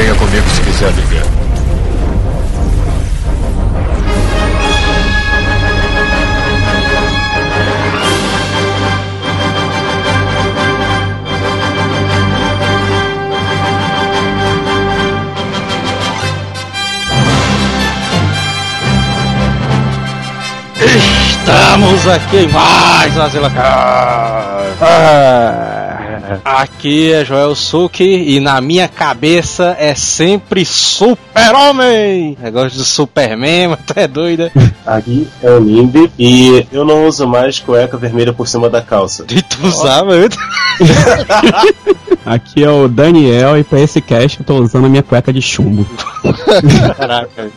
Venha comigo se quiser viver. Estamos aqui mais uma Aqui é Joel Suki e na minha cabeça é sempre Super-Homem! Negócio de Superman, mas tu é doida. Aqui é o Nimbi e eu não uso mais cueca vermelha por cima da calça. E tu usava antes? Aqui é o Daniel e pra esse cast eu tô usando a minha cueca de chumbo. Caraca.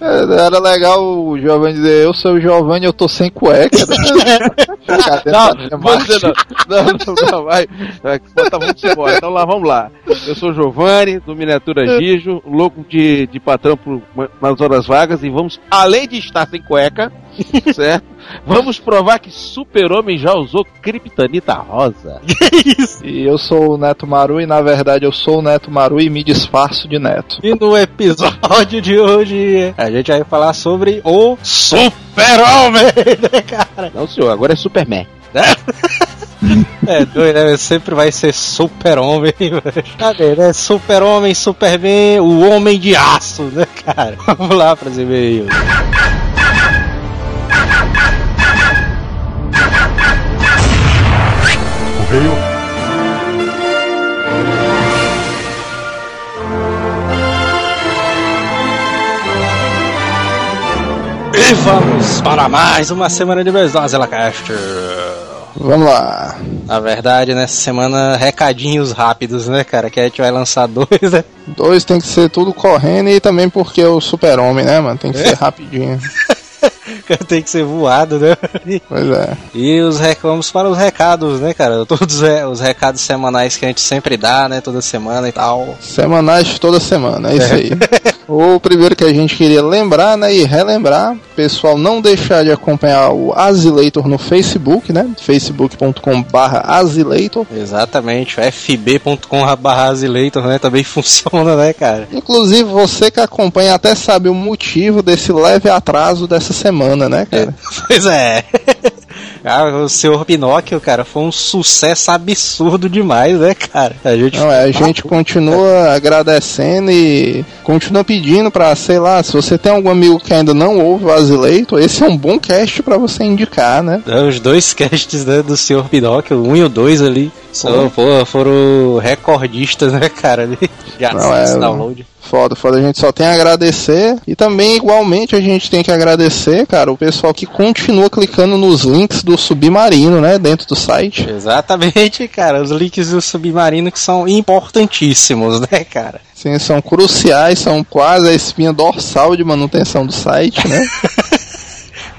Era legal o Giovanni dizer, eu sou o Giovanni, eu tô sem cueca. Não, você não. Não, não, não, vai. vai tá, vamos embora. Então lá, vamos lá. Eu sou o Giovanni, do Miniatura Gijo, louco de, de patrão por, nas horas vagas, e vamos, além de estar sem cueca, certo? Vamos provar que Super-Homem já usou Kryptonita Rosa. E eu sou o Neto Maru e na verdade eu sou o Neto Maru e me disfarço de Neto. E no episódio de hoje a gente vai falar sobre o Super-Homem, né, cara? Não, senhor, agora é Superman. É doido, né? Sempre vai ser super-homem, velho. Cadê, né? Super-homem, Superman, o homem de aço, né, cara? Vamos lá para os e-mails. E vamos para mais uma semana de Besdozela Cast. Vamos lá. Na verdade, nessa semana, recadinhos rápidos, né, cara? Que a gente vai lançar dois, né? Dois tem que ser tudo correndo e também porque é o super-homem, né, mano? Tem que ser rapidinho. Tem que ser voado, né? Pois é. E os rec... vamos para os recados, né, cara? Todos é, os recados semanais que a gente sempre dá, né? Toda semana e tal. Semanais toda semana, é isso aí. o primeiro que a gente queria lembrar, né, e relembrar, pessoal, não deixar de acompanhar o Azileitor no Facebook, né? facebook.com barra Azileitor. Exatamente, o fb.com.br azileitor, né? Também funciona, né, cara? Inclusive, você que acompanha até sabe o motivo desse leve atraso dessa semana, né, cara? Pois é. Ah, o Senhor Pinóquio, cara, foi um sucesso absurdo demais, né, cara? A gente, Não, é, a gente continua agradecendo e continua pedindo pra, sei lá, se você tem algum amigo que ainda não ouve o Azileitor, esse é um bom cast pra você indicar, né? É, Os dois casts né, do Senhor Pinóquio, um e o dois ali, são, pô, foram recordistas, né, cara? De acesso, é- download. Foda, foda. A gente só tem a agradecer. E também, igualmente, a gente tem que agradecer, cara, o pessoal que continua clicando nos links do Submarino, né? Dentro do site. Exatamente, cara. Os links do submarino que são importantíssimos, né, cara? Sim, são cruciais, são quase a espinha dorsal de manutenção do site, né?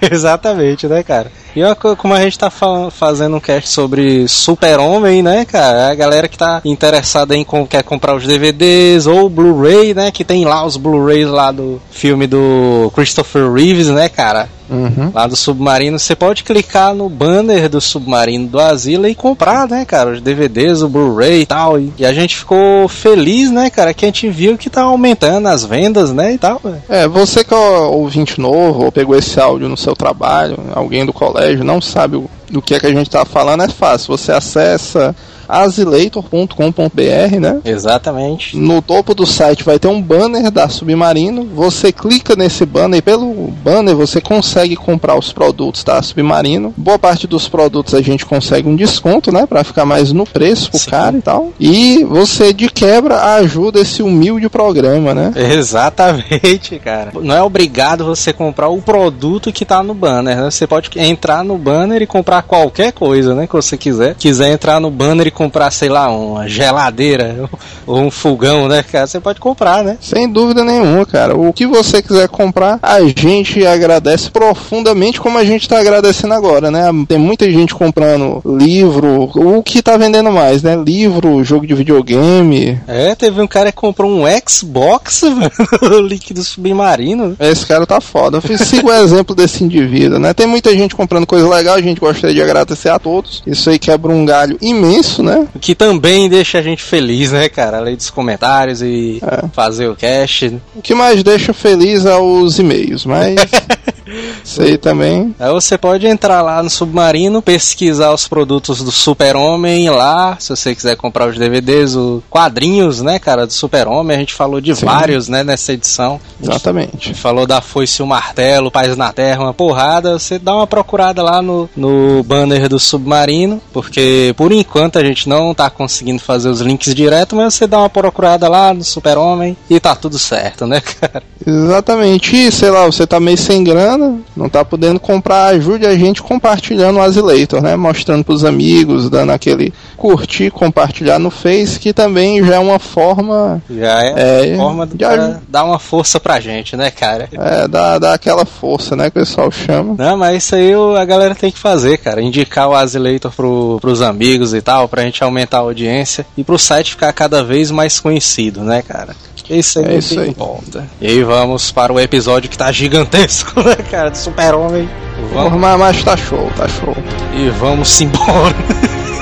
Exatamente, né, cara? E co- como a gente tá fa- fazendo um cast sobre Super-Homem, né, cara? A galera que tá interessada em com- quer comprar os DVDs ou Blu-ray, né? Que tem lá os Blu-rays lá do filme do Christopher Reeves, né, cara? Uhum. Lá do Submarino, você pode clicar no banner do Submarino do Asila e comprar, né, cara, os DVDs, o Blu-ray e tal. E, a gente ficou feliz, né, cara, que a gente viu que tá aumentando as vendas, né, e tal. velho. É, você que é ouvinte novo ou pegou esse áudio no seu trabalho, alguém do colégio, não sabe o, do que é que a gente tá falando, é fácil. Você acessa azileitor.com.br, né? Exatamente. No topo do site vai ter um banner da Submarino. Você clica nesse banner e pelo banner você consegue comprar os produtos da Submarino. Boa parte dos produtos a gente consegue um desconto, né, Pra ficar mais no preço pro Sim. cara e tal. E você de quebra ajuda esse humilde programa, né? Exatamente, cara. Não é obrigado você comprar o produto que tá no banner, né? Você pode entrar no banner e comprar qualquer coisa, né? Que você quiser. Quiser entrar no banner e comprar, sei lá, uma geladeira ou um fogão, né, cara? Você pode comprar, né? Sem dúvida nenhuma, cara. O que você quiser comprar, a gente agradece profundamente, como a gente tá agradecendo agora, né? Tem muita gente comprando livro, o que tá vendendo mais, né? Livro, jogo de videogame. É, teve um cara que comprou um Xbox, mano, o link do submarino. Esse cara tá foda. Eu fiz- sigo o exemplo desse indivíduo, né? Tem muita gente comprando coisa legal, a gente gostaria de agradecer a todos. Isso aí quebra um galho imenso, né? O que também deixa a gente feliz, né, cara? Além dos comentários e É. fazer o cast. O que mais deixa feliz é os e-mails, mas. Isso aí também. Aí você pode entrar lá no Submarino, pesquisar os produtos do Super-Homem lá, se você quiser comprar os DVDs, os quadrinhos, né, cara, do Super-Homem. A gente falou de Sim. vários, né, nessa edição. Exatamente. falou da Foice e o Martelo, Paz na Terra, uma porrada. Você dá uma procurada lá no, no banner do Submarino, porque por enquanto a gente não tá conseguindo fazer os links direto, mas você dá uma procurada lá no Super-Homem e tá tudo certo, né, cara? Exatamente. E, sei lá, você tá meio sem grana, não tá podendo comprar, ajude a gente compartilhando o Azileitor, né? Mostrando pros amigos, dando aquele curtir, compartilhar no Face, que também já é uma forma. Já é, É, forma cara dar uma força pra gente, né, cara? É, dá, dá aquela força, né? Que o pessoal chama. Não, mas isso aí a galera tem que fazer, cara. Indicar o Azileitor pro, pros amigos e tal, pra gente aumentar a audiência e pro site ficar cada vez mais conhecido, né, cara? Isso aí É é isso aí. importa. E aí vamos para o episódio que tá gigantesco, né, cara? Do Super-Homem. Vamos, Mas, mas tá show, tá show. e vamos embora.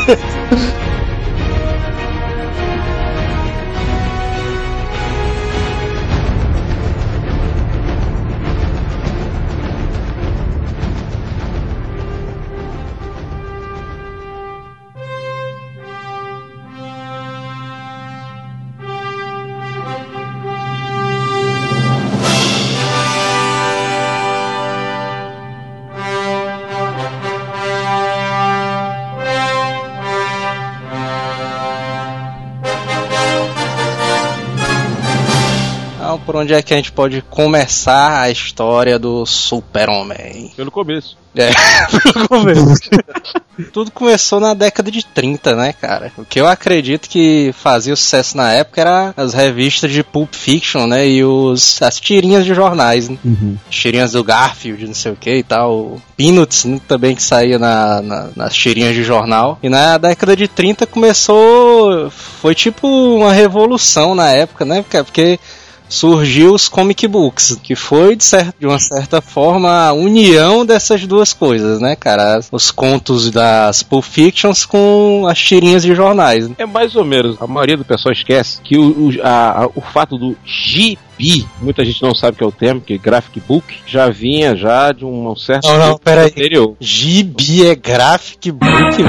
onde é que a gente pode começar a história do Super-Homem? Pelo começo. É, pelo começo. Tudo começou na década de 30, né, cara? O que eu acredito que fazia sucesso na época era as revistas de Pulp Fiction, né? E os, as tirinhas de jornais, né? Uhum. Tirinhas do Garfield, não sei o que e tal. Peanuts né, também que saía na, na- nas tirinhas de jornal. E na década de 30 começou. Foi tipo uma revolução na época, né? Porque, porque surgiu os comic books, que foi de, cer- de uma certa forma a união dessas duas coisas, né, cara? Os contos das Pulp Fictions com as tirinhas de jornais. É mais ou menos. A maioria do pessoal esquece que o, o, a- o fato do gibi, muita gente não sabe que é o termo, que é graphic book, já vinha já de um certo Não, não, peraí. anterior. Gibi é graphic book,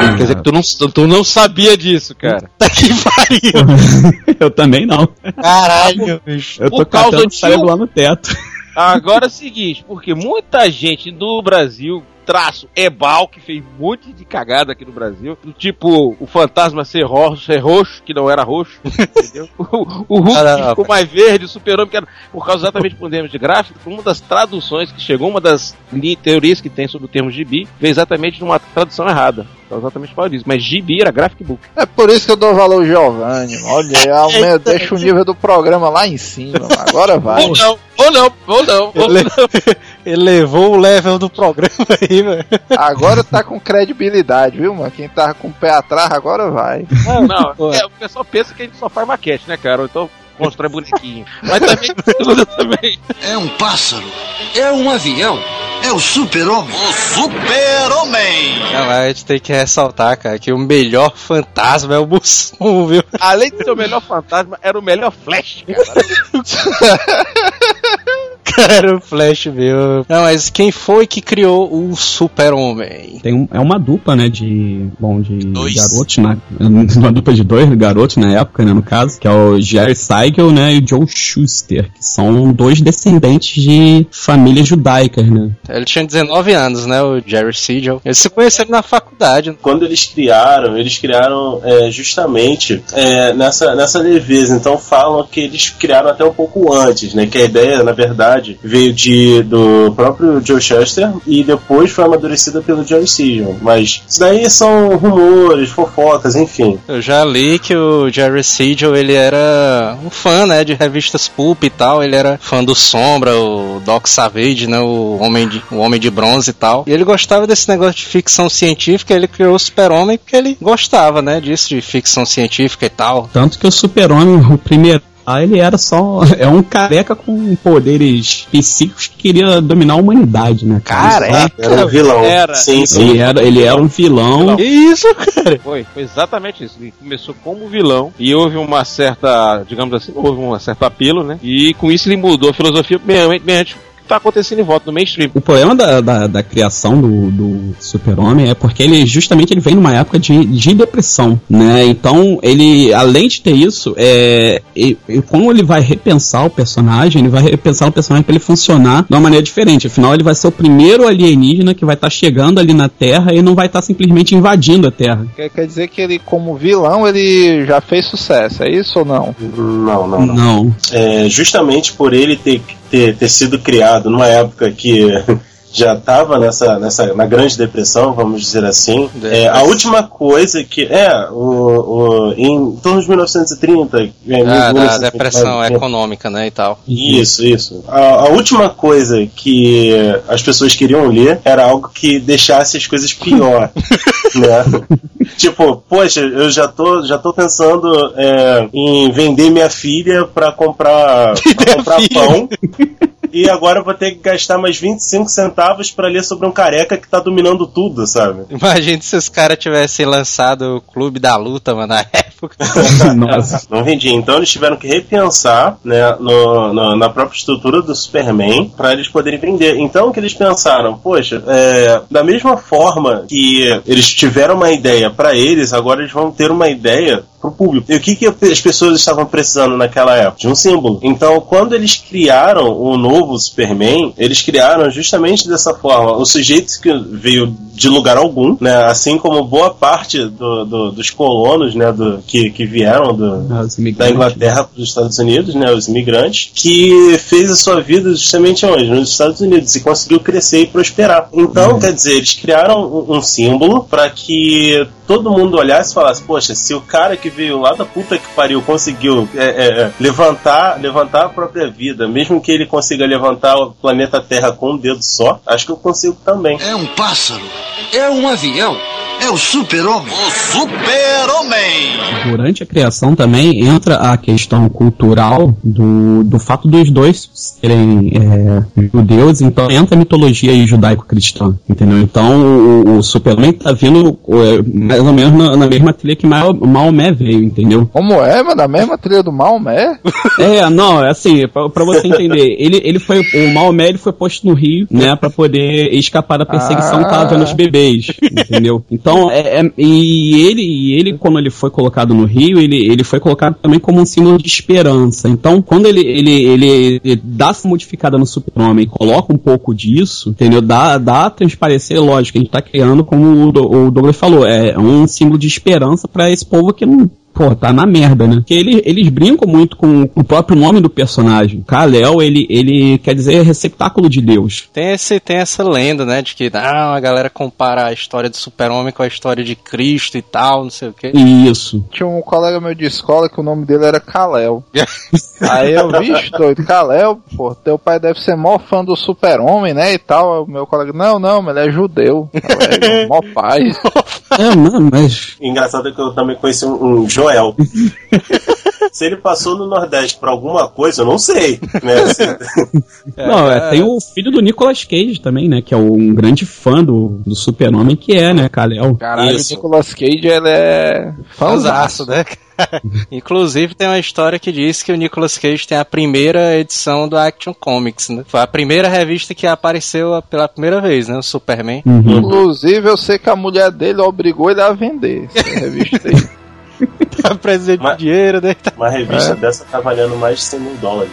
Quer dizer que tu não, tu não sabia disso, cara. Tá que pariu! Eu também não. Caralho, bicho. Eu tô Por causa catando de lá no teto. Agora é o seguinte, porque muita gente do Brasil, traço Ebal, que fez um monte de cagada aqui no Brasil, do tipo o fantasma ser roxo, ser roxo que não era roxo, entendeu? O, o Hulk Ah, não, que não, ficou mais verde, o super-homem que era, por causa exatamente por termos de gráfico, foi uma das traduções que chegou, uma das teorias que tem sobre o termo gibi, veio exatamente numa tradução errada. Então, exatamente por isso. Mas gibi era graphic book. É por isso que eu dou valor ao Giovanni. Olha, deixa o nível do programa lá em cima. Agora vai. Ou não, ou não, ou não, ou Ele, não. ele levou o level do programa aí, velho. Agora tá com credibilidade, viu, mano? Quem tava com o pé atrás, agora vai. Não, não. É, o pessoal pensa que a gente só faz maquete, né, cara? Então constrói bonequinho. Mas também, também. É um pássaro. É um avião. É o super-homem. O super-homem. A gente tem que ressaltar, cara, que o melhor fantasma é o Mussum, viu? Além de ser o melhor fantasma, era o melhor Flash, cara. Cara, o Flash, meu. Não, mas quem foi que criou o Super-Homem? Tem um- é uma dupla, né, de, bom, de Dois. garotos, né, uma dupla de dois garotos na época, né, no caso, que é o Jerry Siegel, né, e o Joe Schuster, que são dois descendentes de famílias judaicas, né. Ele tinha 19 anos, né, o Jerry Siegel. Eles se conheceram na faculdade. Quando eles criaram, eles criaram é, justamente é, nessa, nessa leveza. Então falam que eles criaram até um pouco antes, né? Que a ideia, na verdade, veio de, do próprio Joe Shuster e depois foi amadurecida pelo Jerry Siegel. Mas isso daí são rumores, fofocas, enfim. Eu já li que o Jerry Siegel, ele era um fã, né, de revistas pulp e tal. Ele era fã do Sombra, o Doc Savage, né, o Homem de, o Homem de Bronze e tal. E ele gostava desse negócio de ficção científica, ele criou o Super-Homem porque ele gostava, né, disso, de ficção científica e tal. Tanto que o Super-Homem, o primeiro matar, ele era só. É um careca com poderes psíquicos que queria dominar a humanidade, né? cara? Careca? Era um vilão. Era. Sim, sim. Ele era, ele era um vilão. Que isso, cara? Foi, foi exatamente isso. Ele começou como vilão e houve uma certa, digamos assim, houve um certo apelo, né? E com isso ele mudou a filosofia mediante tá acontecendo em volta no mainstream. O problema da, da, da criação do, do super-homem é porque ele justamente ele vem numa época de, de depressão, né? Então ele, além de ter isso, é, e, e como ele vai repensar o personagem, ele vai repensar o personagem para ele funcionar de uma maneira diferente. Afinal, ele vai ser o primeiro alienígena que vai estar chegando ali na Terra e não vai estar simplesmente invadindo a Terra. Quer, quer dizer que ele, como vilão, ele já fez sucesso, é isso ou não? Não, não, não. Não. É, justamente por ele ter, ter, ter sido criado numa época que já estava nessa, nessa na grande depressão, vamos dizer assim. É, a última coisa que é o, o em torno de 1930, é, Ah, da 1930, depressão é, econômica, né, e tal. Isso, isso. A, a última coisa que as pessoas queriam ler era algo que deixasse as coisas pior, né? Tipo, poxa, eu já tô, já tô pensando é, em vender minha filha pra comprar, pra comprar pão. E agora eu vou ter que gastar mais 25 centavos pra ler sobre um careca que tá dominando tudo, sabe? Imagina se os caras tivessem lançado o Clube da Luta, mano, na época. Nossa. Não vendia. Então eles tiveram que repensar né, no- no- na própria estrutura do Superman para eles poderem vender. Então o que eles pensaram? Poxa, é, da mesma forma que eles tiveram uma ideia para eles, agora eles vão ter uma ideia pro público. E o que, que as pessoas estavam precisando naquela época? De um símbolo. Então, quando eles criaram o novo Superman, eles criaram justamente dessa forma. O sujeito que veio de lugar algum, né? Assim como boa parte do- do- dos colonos, né? Do, que, que vieram do, Os da. Inglaterra para os Estados Unidos, né, os imigrantes, que fez a sua vida justamente onde? Nos Estados Unidos e conseguiu crescer e prosperar. Então, quer dizer, eles criaram um, um símbolo para que todo mundo olhasse e falasse: Poxa, se o cara que veio lá da puta que pariu conseguiu é, é, é, levantar, levantar a própria vida, mesmo que ele consiga levantar o planeta Terra com um dedo só, acho que eu consigo também. É um pássaro. É um avião. É o super-homem. O super-homem. Durante a criação também entra a questão cultural do, do fato dos dois serem é, judeus, então entra a mitologia judaico-cristã, entendeu? Então o, o Superman tá vindo é, mais ou menos na, na mesma trilha que Maomé veio, entendeu? Como é, mano? A mesma trilha do Maomé? É, não, é assim, pra, pra você entender, ele, ele foi, o Maomé ele foi posto no Rio, né, pra poder escapar da perseguição que tava vendo os bebês, entendeu? Então, é, é- e ele, e ele, quando ele foi colocado no Rio, ele, ele foi colocado também como um símbolo de esperança. Então, quando ele, ele, ele, ele dá essa modificada no super-homem coloca um pouco disso, entendeu? Dá, dá a transparecer, lógico, a gente tá criando, como o, o Douglas falou, é um símbolo de esperança pra esse povo que não, Pô, tá na merda, né? Porque ele, eles brincam muito com o próprio nome do personagem. Kal-El, ele, ele quer dizer receptáculo de Deus. Tem, esse, tem essa lenda, né, de que ah, a galera compara a história do super-homem com a história de Cristo e tal, não sei o quê. Isso. Tinha um colega meu de escola que o nome dele era Kalel. Aí eu, vixe, doido, Kalel, pô, teu pai deve ser mó fã do super-homem, né, e tal. O meu colega, não, não, mas ele é judeu. Eu, é, mó pai. É, mano, mas. Engraçado é que eu também conheci um Joel. Se ele passou no Nordeste por alguma coisa, eu não sei. Né? Não, é, tem o filho do Nicolas Cage também, né? Que é um grande fã do, do super-homem, que é, né, Kal-El. Caralho, Isso. o Nicolas Cage, ele é Fanzaço, né? Inclusive tem uma história que diz que o Nicolas Cage tem a primeira edição do Action Comics, né? Foi a primeira revista que apareceu pela primeira vez, né? O Superman. Uhum. Inclusive, eu sei que a mulher dele obrigou ele a vender essa revista aí. Tá precisando de dinheiro, né? Tá- Uma revista dessa tá valendo mais de 100 mil dólares.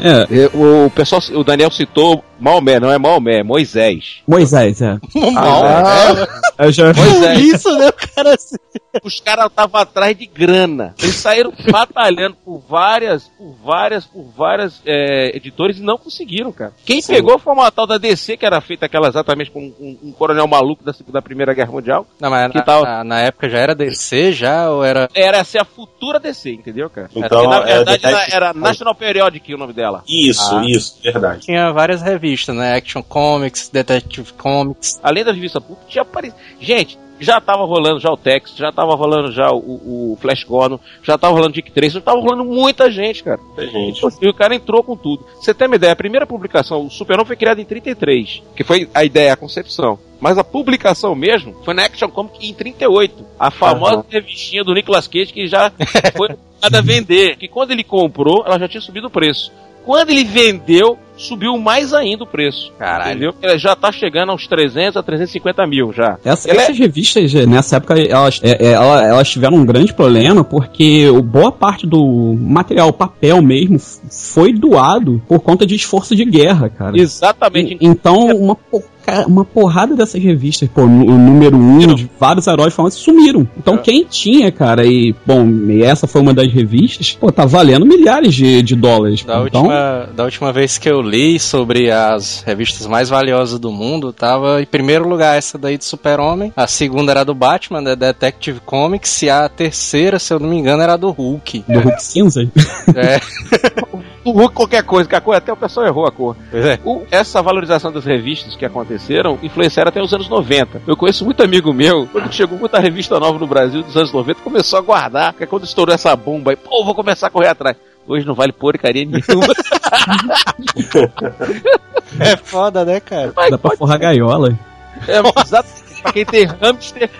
É, E O, o pessoal, o Daniel citou Maomé, não é Maomé, é Moisés. Moisés, é. Ah, Eu já... Moisés. Isso, né? O cara assim. Os caras estavam atrás de grana. Eles saíram batalhando por várias, por várias, por várias é, editores e não conseguiram, cara. Quem Sim. pegou foi uma tal da DC, que era feita aquela exatamente com um, um coronel maluco da, da Primeira Guerra Mundial. Não, mas Que na, tal? na- na época já era DC já ou era. Era ser a futura DC, entendeu, cara? Então, Porque, na é, verdade, era, era National Periodic o nome dela. Isso, Ah. isso, verdade. Tinha várias revistas, né? Action Comics, Detective Comics. Além da revista pública, tinha aparecido. Gente, já tava rolando já o Tex, já tava rolando já o, o Flash Gordon, já tava rolando Dick Tracy, já tava rolando muita gente, cara. Muita gente. E o cara entrou com tudo. Você tem uma ideia, a primeira publicação, o Superman foi criado em 33, que foi a ideia, a concepção. Mas a publicação mesmo foi na Action Comics em 38. A famosa Aham. revistinha do Nicolas Cage que já foi a vender. Que quando ele comprou, ela já tinha subido o preço. Quando ele vendeu, subiu mais ainda o preço. Caralho. Entendeu? Ela já tá chegando aos 300 a 350 mil já. Essa- Ela é- essas revistas, nessa época, elas, é, é, ela- elas tiveram um grande problema porque boa parte do material, papel mesmo, foi doado por conta de esforço de guerra, cara. Exatamente. E- Então, uma, por- cara, uma porrada dessas revistas, pô, o número um, de vários heróis famosos sumiram. Então, É. quem tinha, cara, e, bom, e essa foi uma das revistas, pô, tá valendo milhares de, de dólares. Da, então, última, da última vez que eu li sobre as revistas mais valiosas do mundo, tava em primeiro lugar essa daí de Super-Homem, a segunda era do Batman, da Detective Comics, e a terceira, se eu não me engano, era do Hulk. do Hulk Cinza. É, O Hulk qualquer coisa, que a cor, até o pessoal errou a cor. pois é. O- essa valorização das revistas que aconteceram influenciaram até os anos 90. Eu conheço muito amigo meu, quando chegou muita revista nova no Brasil dos anos 90, começou a guardar, porque quando estourou essa bomba aí, pô, vou começar a correr atrás. Hoje não vale porcaria nenhuma. É foda, né, cara? Mas Dá pra forrar gaiola. é, exato, pra quem tem hamster.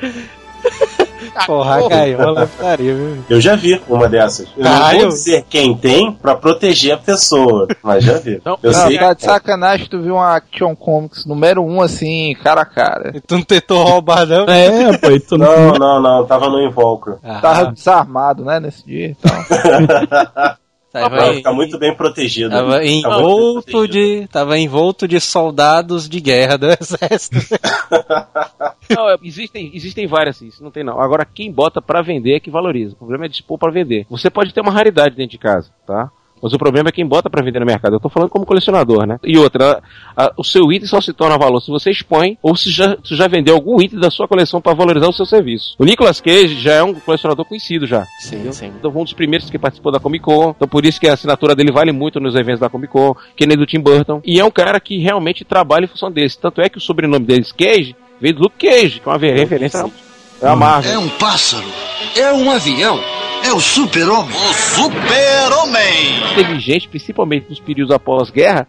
Porra, a gaiola putaria, viu? Eu já vi uma dessas. Eu não Caralho. vou dizer quem tem pra proteger a pessoa, mas já vi. Então, Eu não, sei. Tá de sacanagem tu viu uma Action Comics número 1 um, assim, cara a cara. E tu não tentou roubar, não? É, pô, e tu não. Não, não, não, tava no invólucro. Ah, Tava desarmado, né, nesse dia. Então. tava, Pra em- ficar muito bem protegido. tava bem envolto de. Tava envolto de soldados de guerra do exército. Não, é, existem, existem várias, isso não tem não. Agora, quem bota pra vender é que valoriza. O problema é dispor pra vender. Você pode ter uma raridade dentro de casa, tá? Mas o problema é quem bota pra vender no mercado. Eu tô falando como colecionador, né? E outra, a- a- o seu item só se torna valor se você expõe ou se já, se já vendeu algum item da sua coleção pra valorizar o seu serviço. O Nicolas Cage já é um colecionador conhecido já. Sim, sim. Então foi um dos primeiros que participou da Comic Con. Então por isso que a assinatura dele vale muito nos eventos da Comic Con, que nem do Tim Burton. E é um cara que realmente trabalha em função desse. Tanto é que o sobrenome deles, Cage, veio do Luke Cage, que é uma referência Marvel. É um pássaro. É um avião. É o super-homem. O super-homem. Teve gente, principalmente nos períodos após guerra,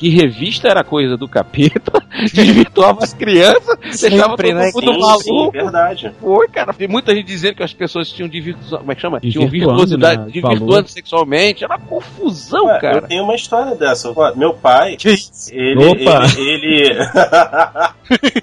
que revista era coisa do capeta, desvirtuava as crianças, deixava todo né? mundo Sim, maluco. sim, verdade. Foi, cara. Tem muita gente dizendo que as pessoas tinham divirtu... como é que chama? Tinham virtuosidade, né? sexualmente. Era uma confusão, Ué, Eu cara. tenho uma história dessa. Meu pai, ele. Opa. Ele. Ele.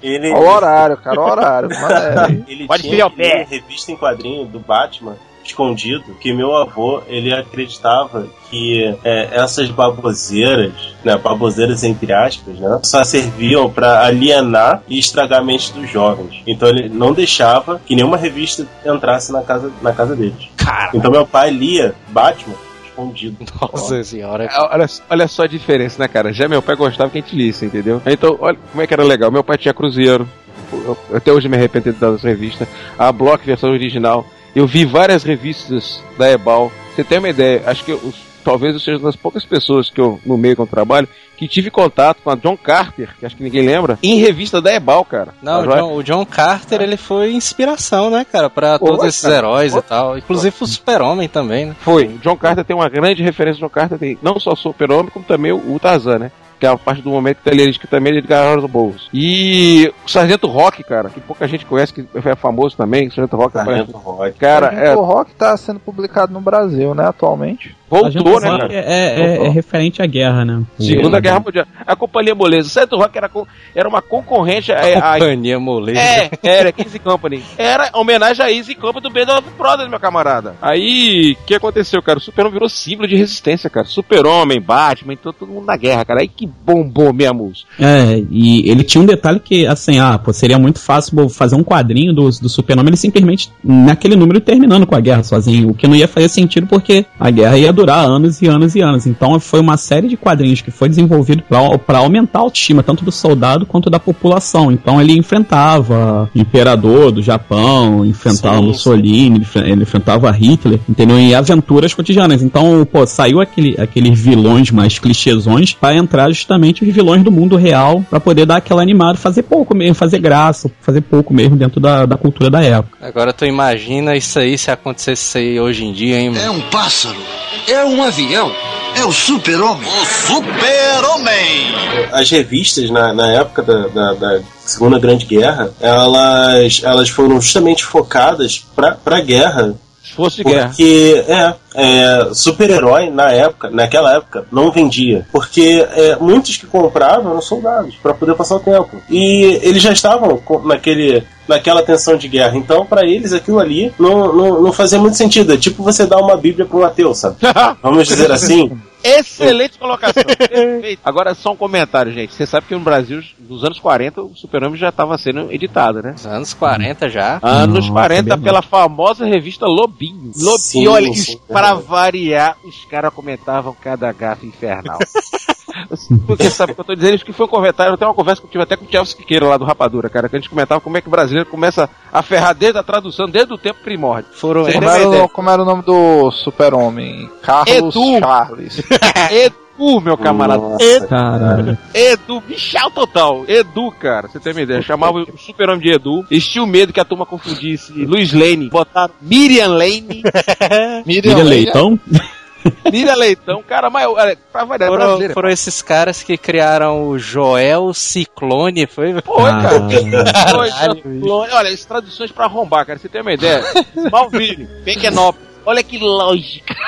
ele, Olha o horário, cara, o horário. Manda aí. ele Pode tinha pé. ler revista em quadrinho do Batman escondido que meu avô ele acreditava que é, essas baboseiras, né, baboseiras entre aspas, né, só serviam para alienar e estragar a mente dos jovens. Então ele não deixava que nenhuma revista entrasse na casa na casa deles. Cara. Então meu pai lia Batman escondido. Nossa senhora. É, Olha, olha só a diferença, né, cara? Já meu pai gostava que a gente lisse, entendeu? Então, olha como é que era legal. Meu pai tinha Cruzeiro. Eu- até hoje me arrependo de ter dado essa revista. A Block, versão original. Eu vi várias revistas da Ebal. Você tem uma ideia? Acho que os- talvez eu seja uma das poucas pessoas que eu, no meio que eu trabalho, que tive contato com a John Carter, que acho que ninguém lembra, em revista da Ebal, cara. Não, o John, o John Carter, ele foi inspiração, né, cara, pra Pô, todos esses cara. heróis e tal. Inclusive o Super-Homem também, né? Foi. O John Carter tem uma grande referência. O John Carter tem não só o Super-Homem, como também o, o Tarzan, né? Que é a parte do momento que ele diz que também ele Edgar Bowles. E o Sargento Rock, cara, que pouca gente conhece, que é famoso também. Sargento Rock aparece. Sargento Rock. Cara, é, O Rock tá sendo publicado no Brasil, né, atualmente. A voltou, né, cara? que é, é- é referente à guerra, né? Segunda Guerra Mundial. A Companhia Moleza. O Sargento Rock era, co- era uma concorrente à, à, Companhia moleza. É, era Easy Company. Era homenagem a Easy Company do Band of Brothers, meu camarada. Aí, o que aconteceu, cara? O Super-Homem virou símbolo de resistência, cara. Super-Homem, Batman, então todo mundo na guerra, cara. Aí que bombou mesmo. É, e ele tinha um detalhe que, assim, ah, pô, seria muito fácil fazer um quadrinho do, do Super-Homem, ele simplesmente, naquele número, terminando com a guerra sozinho, o que não ia fazer sentido porque a guerra ia durar anos e anos e anos. Então foi uma série de quadrinhos que foi desenvolvido para aumentar a autoestima, tanto do soldado quanto da população. Então ele enfrentava o imperador do Japão, enfrentava sim, Mussolini, sim. ele enfrentava Hitler, entendeu? Em aventuras cotidianas. Então, pô, saiu aquele, aqueles vilões mais clichêsões para entrar justamente os vilões do mundo real para poder dar aquela animada, fazer pouco mesmo, fazer graça, fazer pouco mesmo dentro da, da cultura da época. Agora tu imagina isso aí se acontecesse isso aí hoje em dia, hein, mano? É um pássaro, é um avião, é o super-homem. O super-homem! As revistas na, na época da, da, da Segunda Grande Guerra, elas, elas foram justamente focadas para a guerra fosse guerra. Porque, é, é super-herói na época, naquela época, não vendia. Porque é, muitos que compravam eram soldados para poder passar o tempo. E eles já estavam naquele naquela tensão de guerra. Então, para eles, aquilo ali não, não, não fazia muito sentido. É tipo você dar uma Bíblia para um ateu, sabe? Vamos dizer assim. Excelente colocação. Perfeito. Agora, só um comentário, gente. Você sabe que no Brasil, nos anos 40, o Super-Homem já estava sendo editado, né? Nos anos 40 já? Anos Nossa, 40, pela famosa revista Lobinho. Lobinho. Sim, e olha, sim, para variar, os caras comentavam cada gafa infernal. Porque sabe o que eu tô dizendo? Isso que foi um comentário, até uma conversa que eu tive até com o Chelsea Siqueira lá do Rapadura, cara, que a gente comentava como é que o brasileiro começa a ferrar desde a tradução, desde o tempo primórdio. Foram como, era o, como era o nome do super-homem? Carlos Edu. Charles. Edu, meu camarada. Nossa, Edu. Caralho. Edu, bichal total. Edu, cara, você tem uma ideia. Chamava o super-homem de Edu. Eles tinham medo que a turma confundisse Luiz Lane. Botaram Miriam Lane. Miriam, Miriam Leitão? Miriam Leitão, cara, mas pra variar, foram, foram esses caras que criaram o Joel Ciclone, foi? Foi, ah, cara. Foi, Ciclone. Olha, as traduções pra arrombar, cara, você tem uma ideia. Malville, Pequenópolis. Olha que lógica.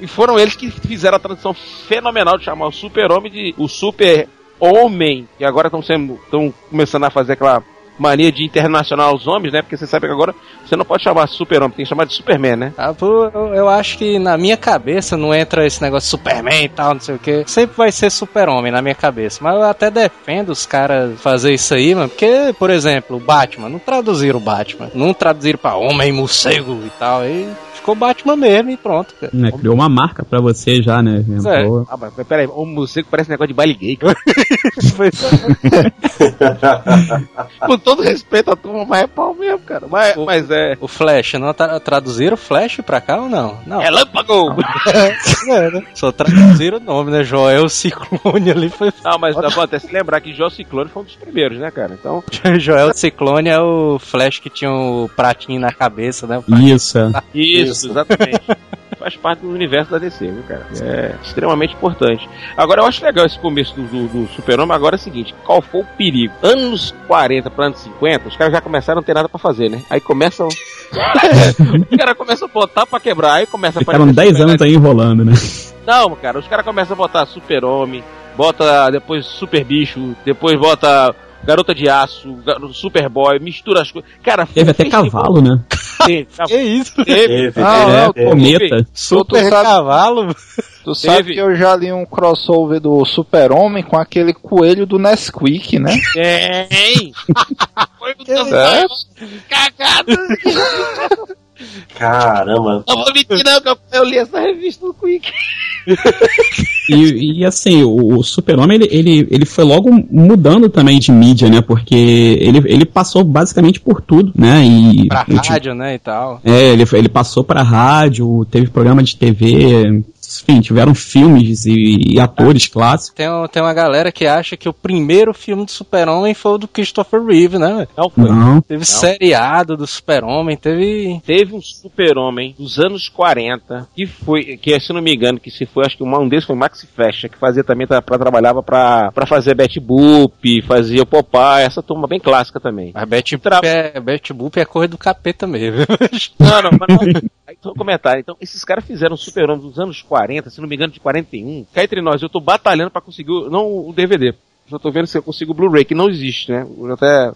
E foram eles que fizeram a tradução fenomenal de chamar o super-homem de o super-homem. E agora estão sendo. estão começando a fazer aquela mania de internacional os homens, né? Porque você sabe que agora você não pode chamar super-homem, tem que chamar de Superman, né? Ah, eu, eu, acho que na minha cabeça não entra esse negócio de Superman e tal, não sei o que. Sempre vai ser super-homem na minha cabeça. Mas eu até defendo os caras fazer isso aí, mano. Porque, por exemplo, o Batman, não traduziram o Batman. Não traduziram pra homem morcego e tal. E ficou Batman mesmo e pronto, cara. Né, criou uma marca pra você já, né? É. Ah, mas peraí, o morcego parece negócio de baile gay. Com todo respeito à turma, mas é pau mesmo, cara. Mas, o, mas é. O Flash, não tra traduziram Flash pra cá ou não? Não. Relâmpago! é, né? Só traduziram o nome, né? Joel Ciclone ali foi. Não, mas dá pra até se lembrar que Joel Ciclone foi um dos primeiros, né, cara? Então. Joel Ciclone é o Flash que tinha o pratinho na cabeça, né? Isso. Isso. Isso, exatamente. Faz parte do universo da DC, viu, cara? É extremamente importante. Agora, eu acho legal esse começo do, do, do Super-Homem. Agora é o seguinte: qual foi o perigo? Anos 40 para anos 50, os caras já começaram a não ter nada pra fazer, né? Aí começam. os caras começam a botar pra quebrar, aí começa a Ficaram 10 anos aí enrolando, né? Não, cara, os caras começam a botar Super-Homem, bota depois Super Bicho, depois bota Garota de Aço, Superboy, mistura as coisas. Cara, teve até cavalo, né? Teve. que isso? Teve. teve. Ah, é, cometa. Super tu cavalo. Tu sabe teve. que eu já li um crossover do Super-Homem com aquele coelho do Nesquik, né? Tem! Foi o é? Cagado! Caramba! Não vou mentir, não, eu li essa revista do Quick. e, e, assim, o, o Super-Homem ele, ele, ele foi logo mudando também de mídia, né? Porque ele, ele passou basicamente por tudo, né? E, pra rádio, né? E tal. É, ele, ele passou pra rádio, teve programa de TV, enfim, tiveram filmes e, e atores clássicos. Tem, tem uma galera que acha que o primeiro filme do Super-Homem foi o do Christopher Reeve, né? Não foi. Não. Teve Não. seriado do Super-Homem, teve. Teve um Super-Homem dos anos 40, que foi, que se não me engano, que se foi, acho que um desses foi Maxi Fecha, que fazia também, pra, trabalhava pra, pra fazer Betty Boop, fazia o Popeye, essa turma bem clássica também. Mas Betty Tra... Boop é, Betty Boop é coisa do capeta mesmo. Não, não, mas não. Aí, comentário. Então, esses caras fizeram Super-Homem dos anos 40, se não me engano, de 41. Cá entre nós, eu tô batalhando para conseguir, não o DVD. Já tô vendo se eu consigo o Blu-ray, que não existe, né? Eu até.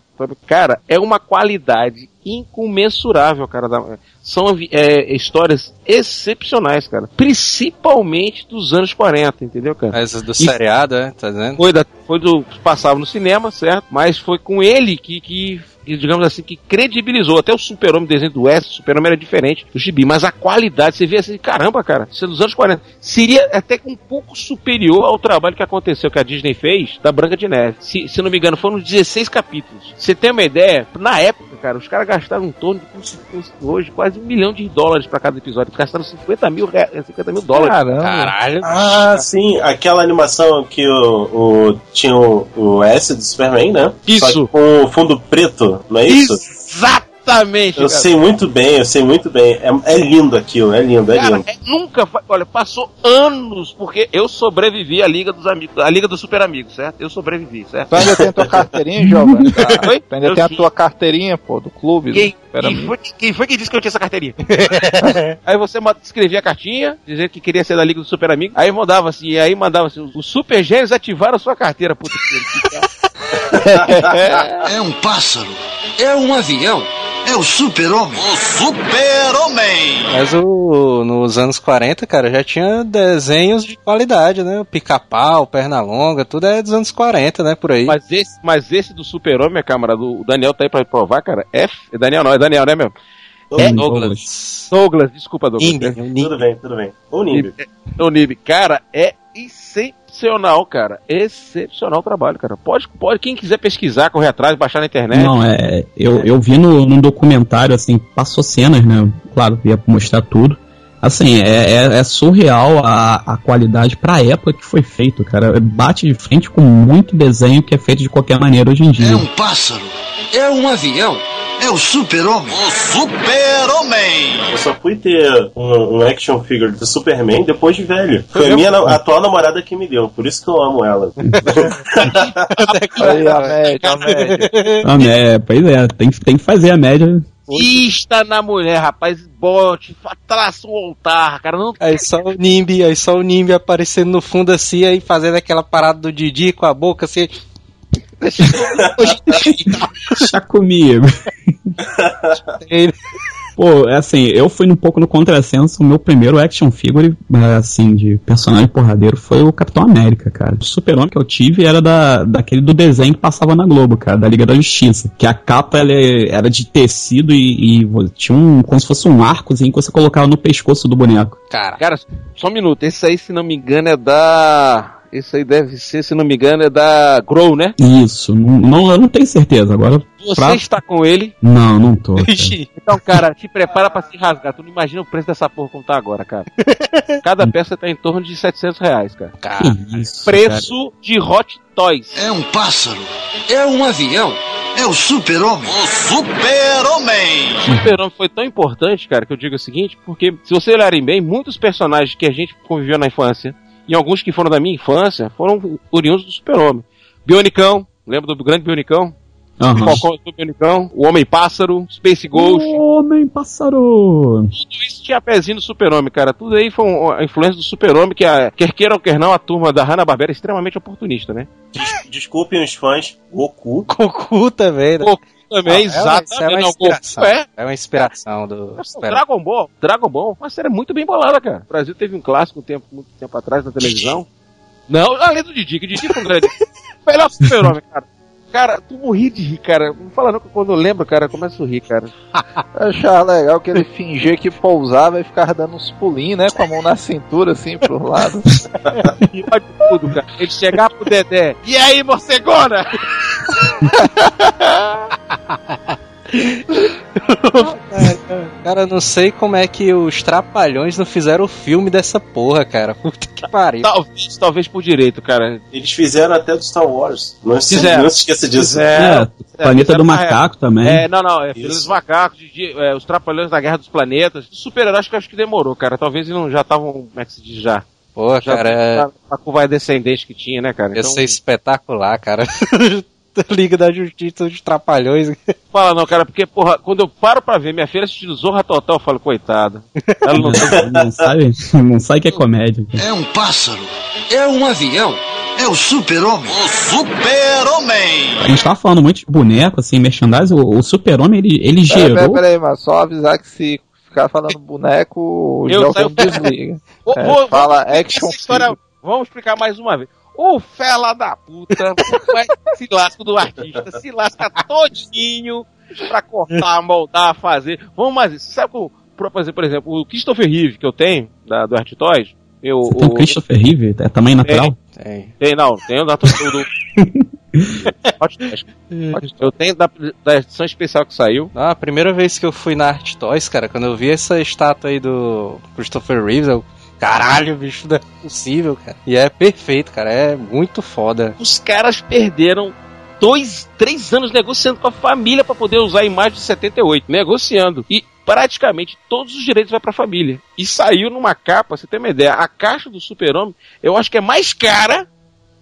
Cara, é uma qualidade incomensurável, cara. São é, histórias excepcionais, cara. Principalmente dos anos 40, entendeu, cara? Essa do e seriado, é? Tá dizendo? Foi, da, foi do. Passava no cinema, certo? Mas foi com ele que, que digamos assim, que credibilizou. Até o Super-Homem, desenho do S, o Super-Homem era diferente do gibi, mas a qualidade, você vê assim, caramba, cara, isso é dos anos 40. Seria até um pouco superior ao trabalho que aconteceu, que a Disney fez, da Branca de Neve. Se, se não me engano, foram 16 capítulos. Você tem uma ideia? Na época, cara, os caras gastaram em torno de, como se fosse hoje, quase um milhão de dólares pra cada episódio. Gastaram 50 mil, rea- 50 mil dólares. Caramba. Caralho. Ah, sim, aquela animação que o, o- tinha o, o S do Superman, né? Isso. Só que com o fundo preto, não é isso? Exatamente, Eu cara. sei muito bem, eu sei muito bem. É, é lindo aquilo, é lindo, é Cara, lindo. é- nunca, olha, passou anos, porque eu sobrevivi à Liga dos Amigos, à Liga dos Super Amigos, certo? Eu sobrevivi, certo? Tu ainda tem a tua carteirinha, jovem? Oi? Tu ainda Eu tem a tua carteirinha, pô, do clube? Quem, quem foi, quem foi que disse que eu tinha essa carteirinha? aí você escrevia a cartinha, dizendo que queria ser da Liga do Super Amigo. Aí mandava assim, e aí mandava assim, os Super Gênios ativaram a sua carteira, puta que pariu. É um pássaro. É um avião. É o super-homem. O super-homem. Mas o, nos anos 40, cara, já tinha desenhos de qualidade, né? O pica-pau, perna longa, tudo é dos anos 40, né? Por aí. Mas esse, mas esse do Super-Homem, camarada, o Daniel tá aí pra provar, cara, é... é Daniel não, é Daniel, né, meu? É Douglas. Douglas, desculpa, Douglas. O Nimbi. Tudo bem, tudo bem. O Nimbi. O Nib, cara, é excepcional, cara. Excepcional o trabalho, cara. Pode, pode, quem quiser pesquisar, correr atrás, baixar na internet. Não, é. Eu, eu vi no, num documentário, assim, passou cenas, né? Claro, ia mostrar tudo. Assim, é, é, é surreal a, a qualidade pra época que foi feito, cara. Bate de frente com muito desenho que é feito de qualquer maneira hoje em É dia. um pássaro. É um avião. É o super-homem. O super-homem. Eu só fui ter um, um action figure do Superman depois de velho. Foi a minha na- atual namorada que me deu, por isso que eu amo ela. Aí, a média, a média. Ah, né, pois é, tem, que- tem que fazer a média. Vista na mulher, rapaz, bote, traça um altar, cara. Não Aí só o Nimbi, aí só o Nimbi aparecendo no fundo assim, aí fazendo aquela parada do Didi com a boca assim. Deixa comigo. Pô, é assim, eu fui um pouco no contrassenso. O meu primeiro action figure, assim, de personagem porradeiro foi o Capitão América, cara. O super-homem que eu tive era da, daquele do desenho que passava na Globo, cara, da Liga da Justiça. Que a capa ela é- era de tecido e, e tinha um, como se fosse um arcozinho que você colocava no pescoço do boneco. Cara, Cara, só um minuto. Esse aí, se não me engano, é da. Esse aí deve ser, se não me engano, é da Grow, né? Isso, não, não- eu não tenho certeza. Agora, Você Pra- está com ele. não, não tô. cara. Então, cara, te prepara pra se rasgar. Tu não imagina o preço dessa porra como tá agora, cara. Cada peça tá em torno de 700 reais, cara. cara. Que isso, cara. Preço de Hot Toys. É um pássaro. É um avião. É o super-homem. O super-homem. O Super-Homem foi tão importante, cara, que eu digo o seguinte, porque se vocês olharem bem, muitos personagens que a gente conviveu na infância, e alguns que foram da minha infância, foram oriundos do Super-Homem. Bionicão, lembra do grande Bionicão? Aham. Falcão do Bionicão, o Homem-Pássaro, Space Ghost, Homem pássaro! tudo isso tinha pezinho do Super-Homem, cara. Tudo aí foi a influência do Super-Homem, que a, quer queira ou quer não, a turma da Hanna-Barbera é extremamente oportunista, né? Des- Desculpem os fãs, Goku. Goku também, né? Goku também, Ah, é uma- exatamente. isso é uma não, inspiração. é, É uma inspiração do. Pô, Dragon Ball, Dragon Ball, uma série muito bem bolada, cara. O Brasil teve um clássico um tempo, muito tempo atrás na televisão. Não, além do Didi, que o Didi foi um grande. Melhor super-homem, cara. Cara, tu morri de rir, cara. Não fala não que quando eu lembro, cara, eu começo a rir, cara. Eu achava legal que ele fingia que pousava e ficava dando uns pulinhos, né? Com a mão na cintura, assim, pro lado. E pode tudo, cara. Ele chegar pro Dedé. E aí, morcegona? Cara, eu não sei como é que os Trapalhões não fizeram o filme dessa porra, cara. Puta que pariu. Talvez, talvez por direito, cara. Eles fizeram até do Star Wars. Não se, Fizeram. não se esqueça disso. Fizeram. É, Planeta do Macaco também. É, não, não, é Filho Isso. dos Macacos, Didi, é, os Trapalhões da Guerra dos Planetas. Super-heróis que eu acho que demorou, cara. Talvez eles não já estavam, como é que se diz já? Porra, Já cara, é... a curva descendente que tinha, né, cara? ia ser espetacular, cara. Liga da Justiça dos Trapalhões. Fala não, cara, porque, porra, quando eu paro pra ver minha filha assistindo Zorra Total, eu falo, coitada. Ela não não, sabe, não sabe que é comédia. cara. É um pássaro. É um avião. É o super-homem. O super-homem. A gente tava falando muito de boneco, assim, merchandising. O, o super-homem, ele, ele Peraí, gerou. peraí, peraí, mas só avisar que se ficar falando boneco, o saio- desliga. É, vou- fala action essa história, figure. Vamos explicar mais uma vez. Ô fela da puta, vai se lasca do artista, se lasca todinho pra cortar, moldar, fazer. Vamos mais, sabe como, por exemplo, por exemplo, o Christopher Reeve que eu tenho, da, do Art Toys, eu, Você tem o Christopher Reeve? É tamanho natural? Tem. Tem, não, tem o do. Hot- Eu tenho da, da edição especial que saiu. Ah, a primeira vez que eu fui na Art Toys, cara, quando eu vi essa estátua aí do Christopher Reeves, eu. Caralho, bicho, não é possível, cara. E é perfeito, cara. É muito foda. Os caras perderam dois, três anos negociando com a família pra poder usar a imagem de 78. Negociando. E praticamente todos os direitos vai pra família. E saiu numa capa, você tem uma ideia, a caixa do super-homem, eu acho que é mais cara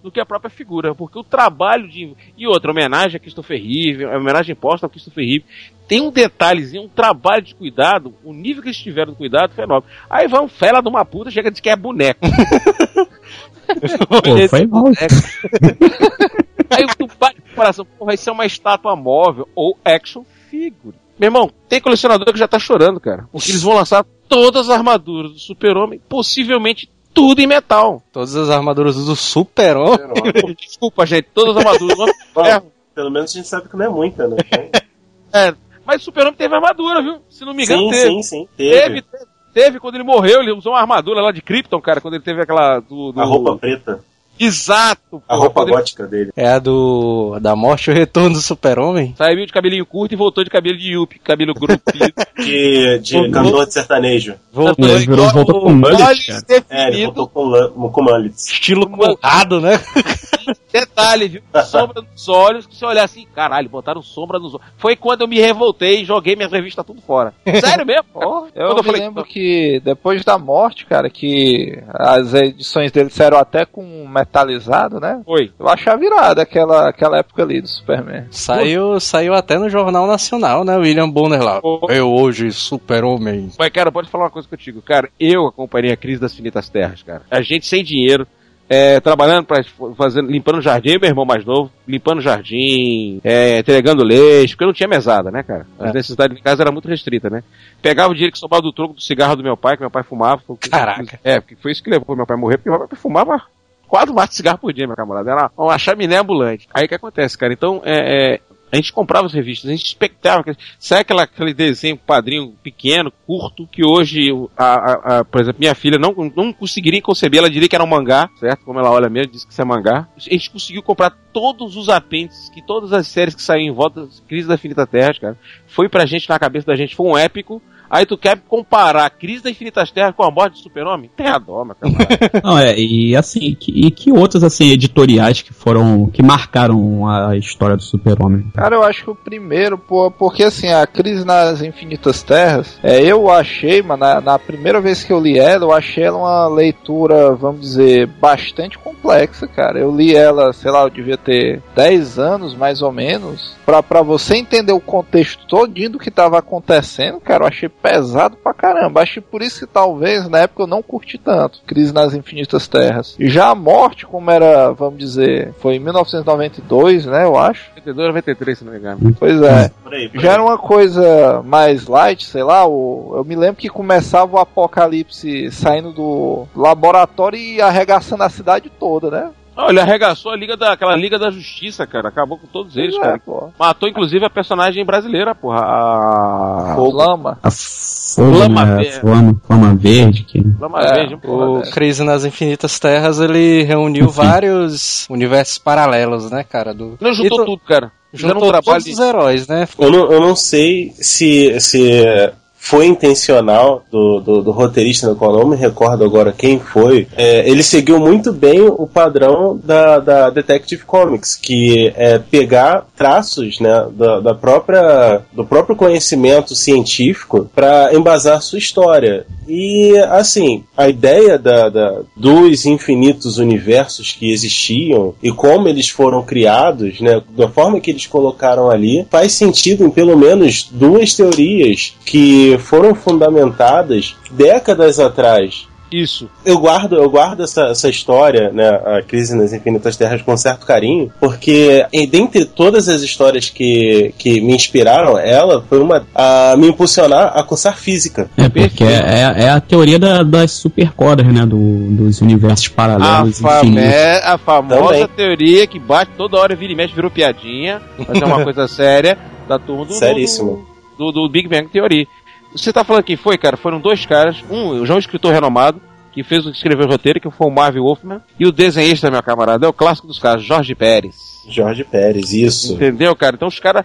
do que a própria figura, porque o trabalho de... E outra, homenagem a Christopher Reeve, a homenagem posta ao Christopher Reeve, tem um detalhezinho, um trabalho de cuidado, o nível que eles tiveram de cuidado foi enorme. Aí vai um fela de uma puta, chega e diz que é boneco. Pô, foi mal. Aí tu bate no coração, pô, vai ser uma estátua móvel ou action figure. Meu irmão, tem colecionador que já tá chorando, cara. Porque eles vão lançar todas as armaduras do super-homem, possivelmente tudo em metal. Todas as armaduras do Super-Homem. Desculpa, gente, todas as armaduras do Ferro. pelo menos a gente sabe que não é muita, né? É, mas o super-homem teve armadura, viu? Se não me engano, sim, teve. sim, sim. Teve. Teve, teve, teve quando ele morreu, ele usou uma armadura lá de Krypton, cara, quando ele teve aquela do... do- A roupa preta. Exato. A roupa ele gótica dele. É a do. Da morte e o retorno do Super-Homem. Saiu de cabelinho curto e voltou de cabelo de Yuppie, cabelo grupido. De, de Voltou. cantor de sertanejo. Voltou virou, voltou com mullet, cara. É, ele voltou com, com mullets. estilo colado, né? Detalhe, viu? Sombra nos olhos, que você olhar assim, caralho, botaram sombra nos olhos. Foi quando eu me revoltei e joguei minhas revistas tudo fora. Sério mesmo? Ó, Eu eu falei, lembro que depois da morte, cara, que as edições dele saíram até com metalizado, né? foi. Eu achava virada aquela, aquela época ali do Superman. Saiu, saiu até no Jornal Nacional, né? William Bonner lá. Eu hoje, Super-Homem. Mas, cara, pode falar uma coisa contigo. Cara, eu acompanhei a crise das finitas terras, cara. A gente sem dinheiro, é, trabalhando para fazendo, limpando o jardim, meu irmão mais novo, limpando o jardim, é, entregando leite, porque eu não tinha mesada, né, cara? As É. necessidades de casa era muito restrita, né? Pegava o dinheiro que sobrava do troco do cigarro do meu pai, que meu pai fumava. Caraca. É, porque foi isso que levou meu pai a morrer, porque meu pai fumava quatro maços de cigarro por dia, meu camarada. Era uma chaminé ambulante. Aí o que acontece, cara? Então, é, é, a gente comprava as revistas, a gente expectava. Sabe aquela, aquele desenho quadrinho pequeno, curto, que hoje, a, a- a- por exemplo, minha filha não, não conseguiria conceber, ela diria que era um mangá, certo? Como ela olha mesmo, disse que isso é mangá. A gente conseguiu comprar todos os apêndices, que todas as séries que saíram em volta Crise da Infinita Terra, cara. Foi pra gente, na cabeça da gente, foi um épico. Aí tu quer comparar a Crise da Infinitas Terras com a morte do Super-Homem? Tem a dó, meu camarada. Não, é, e assim, que, e que outros assim, editoriais que foram. que marcaram a história do super-homem? Cara, eu acho que o primeiro, pô, porque assim, a Crise nas Infinitas Terras, é, eu achei, mano, na, na primeira vez que eu li ela, eu achei ela uma leitura, vamos dizer, bastante complexa, cara. Eu li ela, sei lá, eu devia ter 10 anos, mais ou menos, pra, pra você entender o contexto todinho do que tava acontecendo, cara, eu achei pesado pra caramba. Acho que por isso que talvez, na época, eu não curti tanto Crise nas Infinitas Terras. E já a morte, como era, vamos dizer, foi em 1992, né, eu acho. 92, 93, se não me engano. Pois é. Por aí, por Já aí. era uma coisa mais light, sei lá. O, eu me lembro que começava o apocalipse saindo do laboratório e arregaçando a cidade toda, né? Olha, ele arregaçou a Liga da, aquela Liga da Justiça, cara. Acabou com todos eles, é, cara. pô. Matou, inclusive, a personagem brasileira, porra. A... Lama. A Flama, Flama né, Verde. Flama, Flama Verde, que Lama É, Verde, porra. O Crise nas Infinitas Terras, ele reuniu vários universos paralelos, né, cara? Do... Não juntou to- tudo, cara. Juntou um trabalho todos os heróis, né? Eu não, eu não sei se, se foi intencional do, do, do roteirista, que eu não me recordo agora quem foi. É, ele seguiu muito bem o padrão da, da Detective Comics, que é pegar traços né, da, da própria, do próprio conhecimento científico para embasar sua história. E assim, a ideia da, da- dos infinitos universos que existiam e como eles foram criados, né, da forma que eles colocaram ali, faz sentido em pelo menos duas teorias que foram fundamentadas décadas atrás. Isso. Eu guardo, eu guardo essa, essa história, né, a crise nas infinitas terras com certo carinho, porque dentre todas as histórias que, que me inspiraram, ela foi uma a me impulsionar a cursar física. É, porque é, é a teoria da- das supercordas, né? Do, dos universos A, paralelos fame- infinitos. a famosa Também. teoria que bate toda hora, vira e mexe, virou piadinha, mas é uma coisa séria da turma do, Seríssimo. do, do, do Big Bang Theory. Você tá falando quem foi, cara? Foram dois caras, um, já um escritor renomado, que fez o escreveu o roteiro, que foi o Marvel Wolfman, e o desenhista, meu camarada, é o clássico dos caras, Jorge Pérez. Jorge Pérez, isso. Entendeu, cara? Então os caras.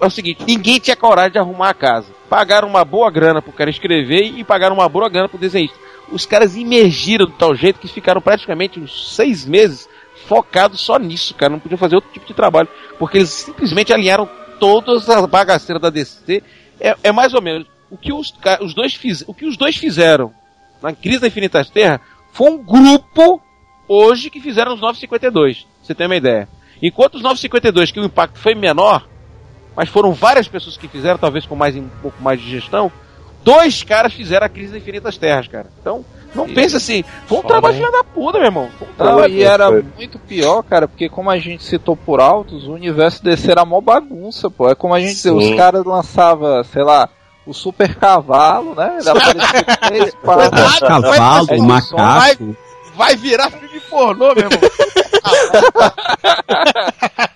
É o seguinte, ninguém tinha coragem de arrumar a casa. Pagaram uma boa grana pro cara escrever e pagaram uma boa grana pro desenhista. Os caras imergiram de tal jeito que ficaram praticamente uns seis meses focados só nisso, cara. Não podiam fazer outro tipo de trabalho. Porque eles simplesmente alinharam todas as bagaceiras da DC. É, é mais ou menos o que os, os dois fiz, o que os dois fizeram na crise da Infinitas Terra foi um grupo hoje que fizeram os 952. Pra Você tem uma ideia. Enquanto os 952, que o impacto foi menor, mas foram várias pessoas que fizeram, talvez com mais um pouco mais de gestão, dois caras fizeram a crise das infinitas terras, cara. Então, não pense assim, foi um trabalho filha da puta, meu irmão. Foi um Não, e era foi. muito pior, cara, porque como a gente citou por altos, o universo desse era mó bagunça, pô. É como a gente dizer, Sim. os caras lançavam, sei lá, o super cavalo, né? Ele aparecia com três. Cavalo, É, macaco. Vai virar filme pornô, meu irmão.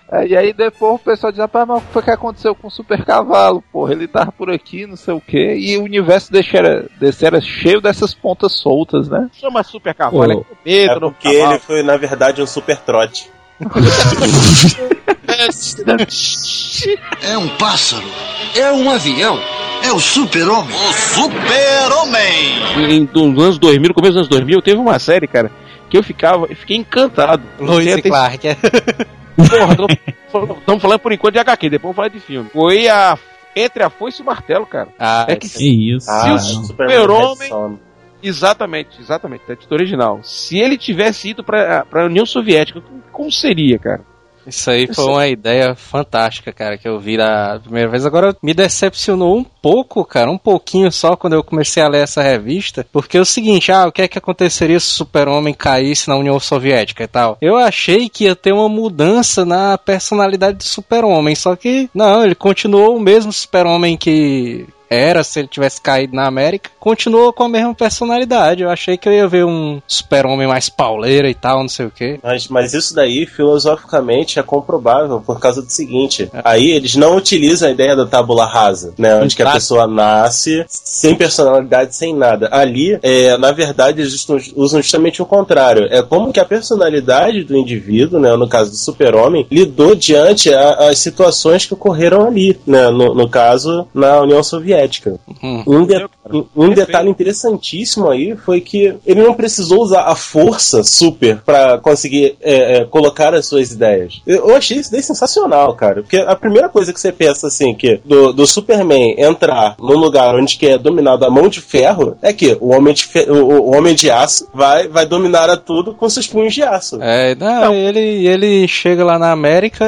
É, e aí depois o pessoal diz, rapaz, mas o que foi que aconteceu com o super cavalo? Porra, ele tava por aqui, não sei o quê. E o universo desse era, desse era cheio dessas pontas soltas, né? Chama super cavalo, é Pô. É no porque cavalo. ele foi, na verdade, um super trote. É um pássaro. É um avião. É o super-homem. O super-homem. Em, nos anos 2000, no começo dos anos 2000, teve uma série, cara, que eu ficava, eu fiquei encantado. Lois e até- Clark. é. Porra, estamos falando por enquanto de HQ, depois vamos falar de filme. Foi a Entre a Foice e o Martelo, cara. Ah, É que Que isso. Ah, o Super-Homem-. Exatamente, exatamente, da título original. Se ele tivesse ido pra, pra União Soviética, como seria, cara? Isso aí foi uma ideia fantástica, cara, que eu vi da primeira vez. Agora me decepcionou um pouco, cara, um pouquinho só quando eu comecei a ler essa revista, porque é o seguinte, ah, o que é que aconteceria se o Super-Homem caísse na União Soviética e tal? Eu achei que ia ter uma mudança na personalidade do Super-Homem, só que não, ele continuou o mesmo Super-Homem que era se ele tivesse caído na América, continuou com a mesma personalidade. Eu achei que eu ia ver um super-homem mais pauleira e tal, não sei o quê. Mas, mas isso daí, filosoficamente, é comprovável por causa do seguinte: aí eles não utilizam a ideia da tábula rasa, né? Onde que a pessoa nasce sem personalidade, sem nada. Ali, é, na verdade, eles usam- justamente o contrário. É como que a personalidade do indivíduo, né? No caso do super-homem, lidou diante as situações que ocorreram ali, né? No, no caso, na União Soviética. Hum. Um, de- um- detalhe interessantíssimo aí foi que ele não precisou usar a força super pra conseguir é, é, colocar as suas ideias. Eu achei isso daí sensacional, cara. Porque a primeira coisa que você pensa assim, que do, do Superman entrar num lugar onde que é dominado a mão de ferro, é que o homem de, o, o homem de aço vai, vai dominar a tudo com seus punhos de aço. É, não, Ele, ele chega lá na América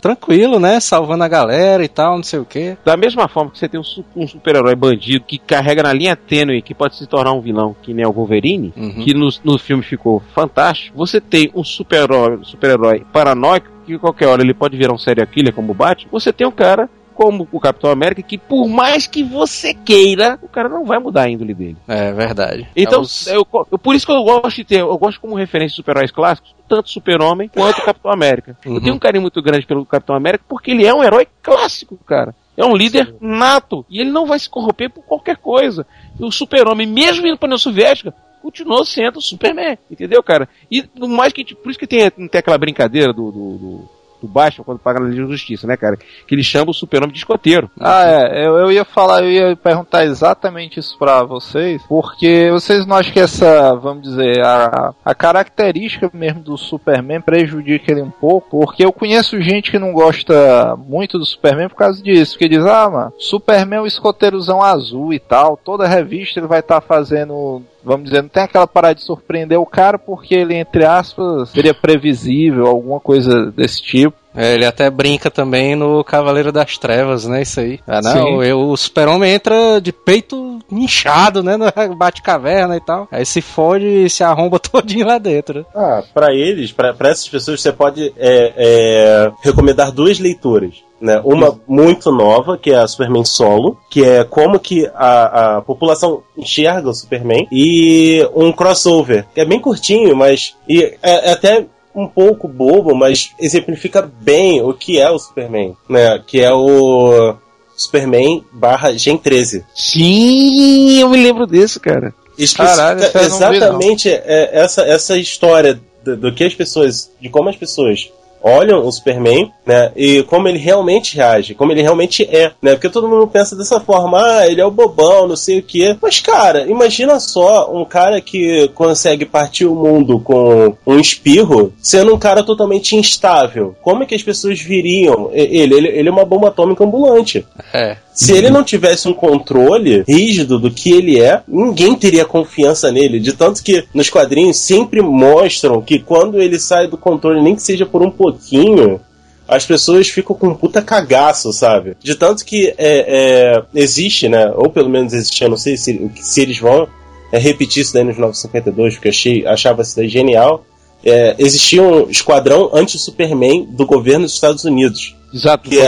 tranquilo, né? Salvando a galera e tal, não sei o quê. Da mesma forma que você tem um, um super-herói bandido que carrega na linha tênue, que pode se tornar um vilão, que nem o Wolverine, Uhum. que no, no filme ficou fantástico, você tem um super-herói super paranoico, que qualquer hora ele pode virar um serial killer como o Batman, você tem um cara como o Capitão América, que por mais que você queira, o cara não vai mudar a índole dele. É verdade. Então, É os- eu, eu- por isso que eu gosto de ter, eu gosto como referência de super-heróis clássicos, tanto Super-Homem quanto Capitão América. Uhum. Eu tenho um carinho muito grande pelo Capitão América porque ele é um herói clássico, cara. É um líder nato. E ele não vai se corromper por qualquer coisa. E o Super-Homem, mesmo indo pra União Soviética, continuou sendo o Superman. Entendeu, cara? E mais que. Por isso que tem, tem aquela brincadeira do. do, do do Batman quando paga na Liga da Justiça, né, cara? Que ele chama o super-homem de escoteiro. Ah, é, eu, eu ia falar, eu ia perguntar exatamente isso pra vocês, porque vocês não acham que essa, vamos dizer, a, a característica mesmo do Superman prejudica ele um pouco? Porque eu conheço gente que não gosta muito do Superman por causa disso, que diz, ah, mano, Superman é um escoteirozão azul e tal, toda revista ele vai estar fazendo vamos dizer, não tem aquela parada de surpreender o cara porque ele, entre aspas, seria previsível, alguma coisa desse tipo. É, ele até brinca também no Cavaleiro das Trevas, né? Isso aí. Ah, não, eu, o super-homem entra de peito inchado, né? No bate-caverna e tal. Aí se fode e se arromba todinho lá dentro. Ah, pra eles, pra pra essas pessoas, você pode é, é, recomendar duas leituras. Né? Uma muito nova, que é a Superman Solo, que é como que a, a população enxerga o Superman, e um crossover, que é bem curtinho, mas e é, é até um pouco bobo, mas exemplifica bem o que é o Superman, né? Que é o Superman barra Gen 13. Sim, eu me lembro desse, cara. Caralho, não vi, exatamente é, essa, essa história do, do que as pessoas, de como as pessoas olham o Superman, né, e como ele realmente reage, como ele realmente é, né, porque todo mundo pensa dessa forma, ah, ele é o bobão, não sei o que, mas cara, imagina só um cara que consegue partir o mundo com um espirro, sendo um cara totalmente instável, como é que as pessoas viriam ele? Ele, ele é uma bomba atômica ambulante. É. Se ele não tivesse um controle rígido do que ele é, ninguém teria confiança nele. De tanto que nos quadrinhos sempre mostram que quando ele sai do controle, nem que seja por um pouquinho, as pessoas ficam com um puta cagaço, sabe? De tanto que é, é, existe, né? Ou pelo menos existia, não sei se, se eles vão é, repetir isso daí nos 952, porque eu achei, achava isso daí genial. É, existia um esquadrão anti-Superman do governo dos Estados Unidos. Exato, Que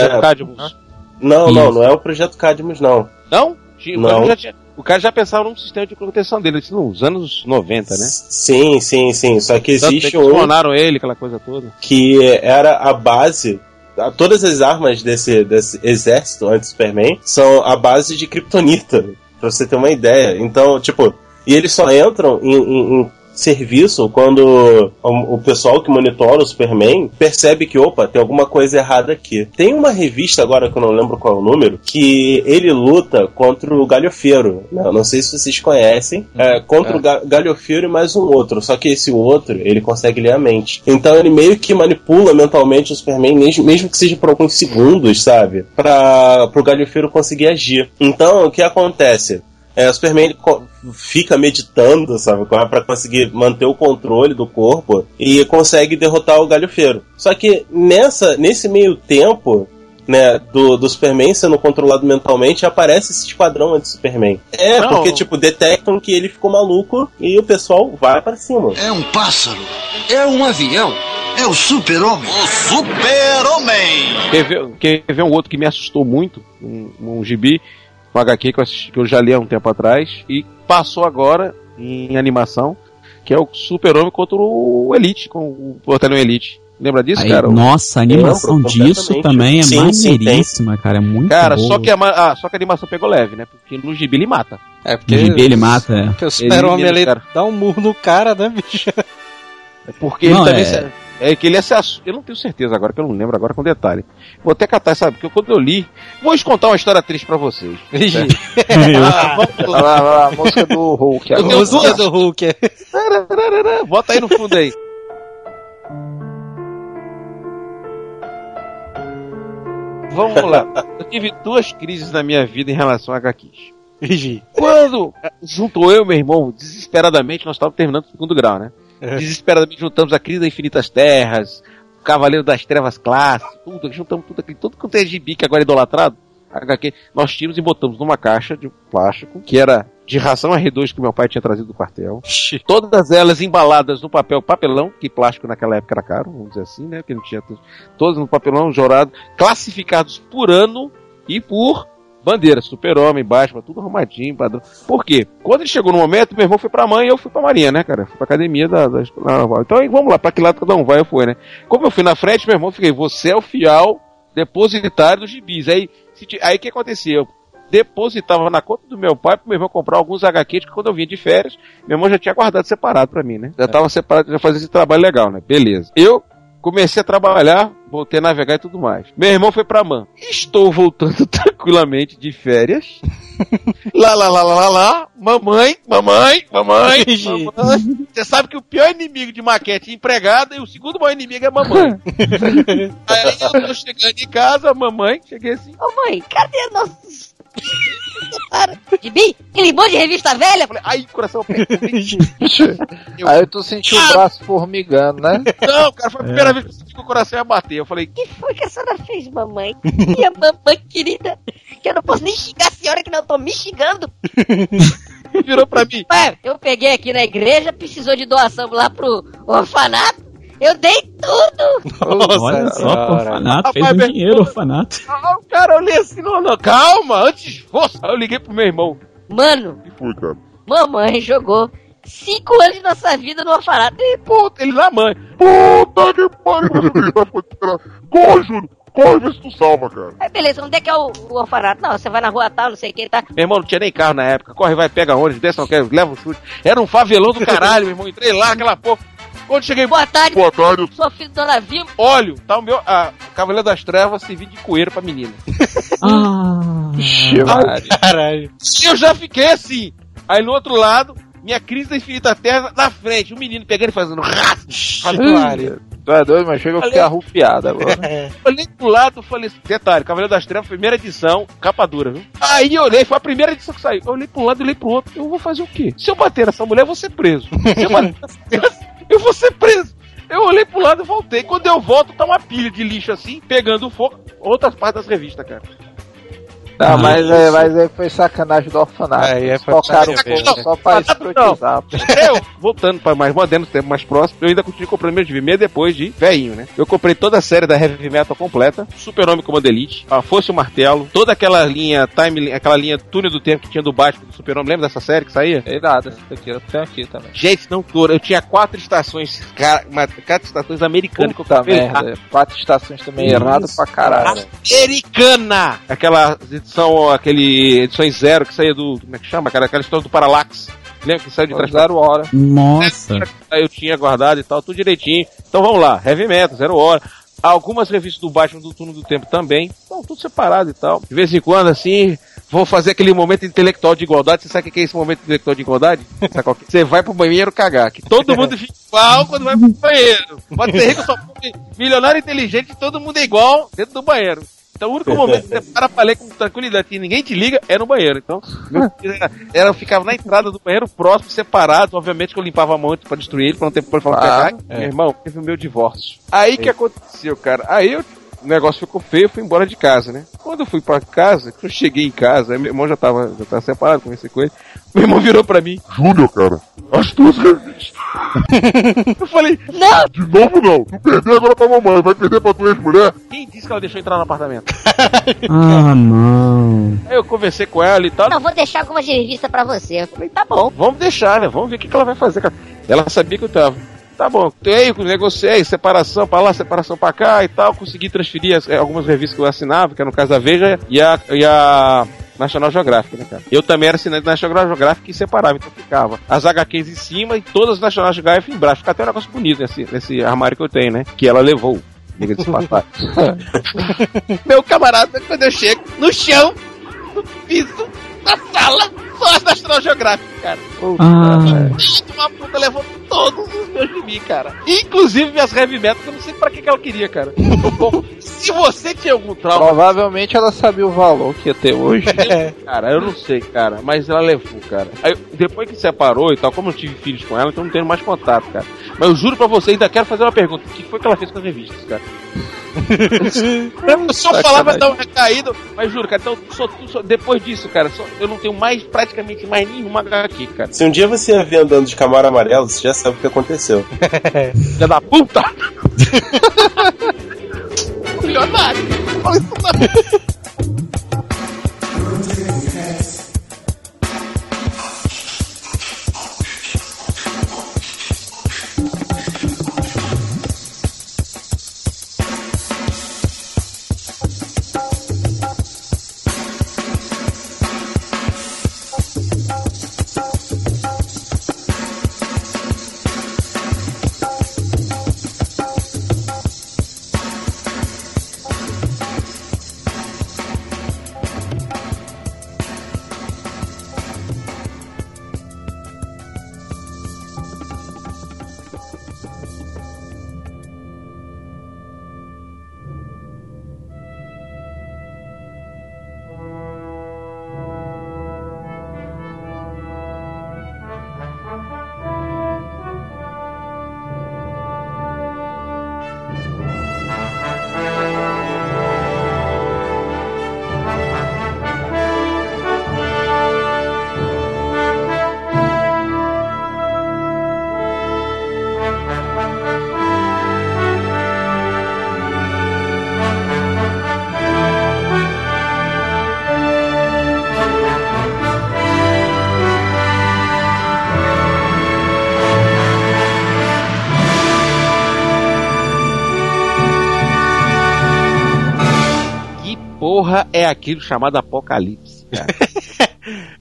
o é-. Não, não, Isso. não é o projeto Cadmus, não. Não? O Não. cara já tinha- O cara já pensava num sistema de proteção dele, isso nos anos 90, né? Sim, sim, sim. Só que Tanto existe que um ele, aquela coisa toda. que era a base. Todas as armas desse, desse exército anti-Superman são a base de Kryptonita, pra você ter uma ideia. Então, tipo, e eles só entram em, em- em serviço quando o, o pessoal que monitora o Superman percebe que, opa, tem alguma coisa errada aqui. Tem uma revista agora que eu não lembro qual é o número, que ele luta contra o Galhofeiro. Não, não sei se vocês conhecem. É, contra o Ga- Galhofeiro e mais um outro. Só que esse outro, ele consegue ler a mente. Então ele meio que manipula mentalmente o Superman, mesmo, mesmo que seja por alguns segundos, sabe? Pra, pro Galhofeiro conseguir agir. Então, o que acontece? É, o Superman fica meditando, sabe, pra conseguir manter o controle do corpo e consegue derrotar o galhofeiro. Só que nessa, nesse meio tempo, né, do, do Superman sendo controlado mentalmente, aparece esse esquadrão anti-Superman. É, Não. porque, tipo, detectam que ele ficou maluco e o pessoal vai pra cima. É um pássaro. É um avião. É o super-homem. O super-homem. Quer ver, quer ver um outro que me assustou muito? Um, um gibi, um HQ que eu, assisti- que eu já li há um tempo atrás e passou agora em animação, que é o Super-Homem contra o Elite, com o Batalhão Elite. Lembra disso, Aí, cara? nossa, a animação disso também é Sim, sim, maneiríssima, cara. É muito Cara, boa. só que, a, ah, só que a animação pegou leve, né? Porque no gibi ele mata. É No porque. gibi ele mata, é. Porque o super-homem Ele- ali cara. dá um murro no cara, né, bicho? É porque Não, ele também. é- se- É que ele se assu- Eu não tenho certeza agora, que eu não lembro agora com detalhe. Vou até catar, sabe? Porque quando eu li. Vou contar uma história triste pra vocês. Ah, vamos lá, vai lá, a música do Hulk Eu agora. tenho música duas. do Hulk. é. Bota aí no fundo aí. Vamos lá. Eu tive duas crises na minha vida em relação a HQs. Quando juntou eu e meu irmão, desesperadamente, nós estávamos terminando o segundo grau, né? Desesperadamente juntamos a Crise das Infinitas Terras, o Cavaleiro das Trevas Clássico, tudo, juntamos tudo aqui, tudo quanto é gibi que agora é idolatrado, HQ, nós tínhamos e botamos numa caixa de plástico, que era de ração R2 que meu pai tinha trazido do quartel. Todas elas embaladas no papel papelão, que plástico naquela época era caro, vamos dizer assim, né? Porque não tinha. Todas no papelão jorado, classificados por ano e por bandeira, super-homem, Batman, tudo arrumadinho, padrão. Por quê? Quando ele chegou no momento, meu irmão foi pra mãe e eu fui pra marinha, né, cara? Fui pra academia da, da escola naval. Então aí, vamos lá, pra que lado cada um vai, eu fui, né? Como eu fui na frente, meu irmão, fiquei, você é o fiel depositário dos gibis. Aí, se aí o que acontecia? Eu depositava na conta do meu pai pro meu irmão comprar alguns HQs que quando eu vinha de férias, meu irmão já tinha guardado separado pra mim, né? Já tava separado, já fazia esse trabalho legal, né? Beleza. Eu comecei a trabalhar, voltei a navegar e tudo mais. Meu irmão foi pra Man. Estou voltando tranquilamente de férias. lá, lá, lá, lá, lá, lá. Mamãe, mamãe, mamãe, mamãe. Você sabe que o pior inimigo de maquete é empregada e o segundo maior inimigo é mamãe. Aí eu tô chegando em casa, mamãe, cheguei assim. Ô mãe, cadê nossos. Para. Gibi? Aquele monte de revista velha? Falei, ai, coração. Aí tu sentiu o braço formigando, né? Não, cara, foi a primeira vez que eu senti que o coração ia bater. Eu falei, O que foi que a senhora fez, mamãe? Minha mamãe querida, que eu não posso nem xingar a senhora que não tô me xingando. virou pra mim. Pai, eu peguei aqui na igreja, precisou de doação lá pro orfanato. Eu dei tudo! Olha só, senhora. orfanato, fez um dinheiro, orfanato. Ah, o cara, eu olhei assim, não, não, calma, antes fosse. Aí eu liguei pro meu irmão. Mano, que foi, cara? mamãe jogou cinco anos de nossa vida no orfanato. E, Pô, ele na mãe. Puta que pariu, pra- Corre, Júlio! Corre, vê se tu salva, cara. Aí beleza, onde é que é o, o orfanato? Não, você vai na rua tal, não sei o que, tá? Meu irmão, não tinha nem carro na época. Corre, vai, pega ônibus, desce, não quero, leva um chute. Era um favelão do caralho, meu irmão. Entrei lá, aquela porra. Quando cheguei, Boa tarde, Boa tarde. sou filho da Dona Vilma. olho, tá o meu. A Cavaleiro das Trevas servindo de coelho pra menina. Ah, Caralho. E eu já fiquei assim. Aí no outro lado, minha crise da infinita terra na frente. O menino pegando e fazendo. Maria. Tu é doido, mas chega eu fiquei arrupiado agora. Olhei pro lado e falei assim, detalhe, Cavaleiro das Trevas, primeira edição, capa dura, viu? Aí eu olhei, foi a primeira edição que saiu. Eu olhei pra um lado e olhei pro outro. Eu vou fazer o quê? Se eu bater nessa mulher, eu vou ser preso. Se eu bater nessa eu vou ser preso. Eu olhei pro lado e voltei. Quando eu volto, tá uma pilha de lixo assim, pegando fogo. Outras partes das revistas, cara. Não, mas, é, mas aí foi sacanagem do orfanato. Aí é pra tocaram o né? só pra escrotizar. Eu, voltando para mais moderno, tempo mais próximo, eu ainda continuei comprando meus meia depois de velhinho, né? Eu comprei toda a série da Heavy Metal completa, Super-Homem Comando Elite, a Fosse o Martelo, toda aquela linha Time, aquela linha Túnel do Tempo que tinha do Batman do Super-Homem, lembra dessa série que saía? Ei, nada, esse daqui eu tenho aqui também. Gente, não tô, eu tinha quatro estações, cara, uma- quatro estações americanas que eu Puta comprei. merda. Quatro estações também errado pra caralho. Americana! Aquela edição, aquele edições zero que saía do, como é que chama, cara? Aquela história do Parallax. Lembra que saiu de trás Zero hora. nossa. Aí eu tinha guardado e tal, tudo direitinho. Então vamos lá, Heavy Metal, Zero Hora. Algumas revistas do Batman do Turno do Tempo também. Então, tudo separado e tal. De vez em quando, assim, vou fazer aquele momento intelectual de igualdade. Você sabe o que é esse momento intelectual de igualdade? É? Você vai pro banheiro cagar. Que todo mundo fica igual quando vai pro banheiro. Pode ser rico, só milionário inteligente, todo mundo é igual dentro do banheiro. Então o único momento que você para pra ler com tranquilidade e ninguém te liga é no banheiro. Então, meu filho era, eu ficava na entrada do banheiro, próximo, separado. Obviamente que eu limpava a mão antes pra destruir ele, pra não ter por falar Claro, pegar. Meu irmão, teve o meu divórcio. Aí que aconteceu, cara? Aí eu, o negócio ficou feio, eu fui embora de casa, né? Quando eu fui pra casa, que eu cheguei em casa, aí meu irmão já tava, já tava separado, conversei com ele. Meu irmão virou pra mim. Júlio, cara. As tuas revistas. Eu falei, Não! De novo, não. Tu perdeu agora pra mamãe. Vai perder pra tua ex-mulher? quem disse que ela deixou entrar no apartamento? Ah, não. Aí eu conversei com ela e tal. Não, vou deixar algumas revistas pra você. Eu falei, tá bom. Vamos deixar, né? Vamos ver o que, que ela vai fazer, cara. Ela sabia que eu tava. Tá bom, aí negociei, separação pra lá, separação pra cá e tal. Consegui transferir as- eh, algumas revistas que eu assinava, que era no caso da Veja e a, e a National Geographic, né, cara? Eu também era assinante da National Geographic e separava, então ficava as HQs em cima e todas as National Geographic embaixo. Fica até um negócio bonito nesse, nesse armário que eu tenho, né? Que ela levou. Meu camarada, quando eu chego no chão, no piso, na sala, só as National Geographic, cara. Ah, Uma puta levou todos os meus de mim, cara. Inclusive minhas heavy metal, que eu não sei pra que, que ela queria, cara. Bom, se você tinha algum trauma, Provavelmente ela sabia o valor que ia ter hoje. cara, eu não sei, cara, mas ela levou, cara. Aí, depois que separou e tal, como eu tive filhos com ela, então não tenho mais contato, cara. Mas eu juro pra você, ainda quero fazer uma pergunta: o que foi que ela fez com as revistas, cara? eu só falava pra dar um recaído, mas juro, cara, então só, só- depois disso, cara, só- eu não tenho mais, praticamente mais nenhuma HQ, cara. Se um dia você ver andando de camaro amarelo, você já sabe o que aconteceu. Filha da puta! Milionário! Porra é aquilo chamado Apocalipse? Cara?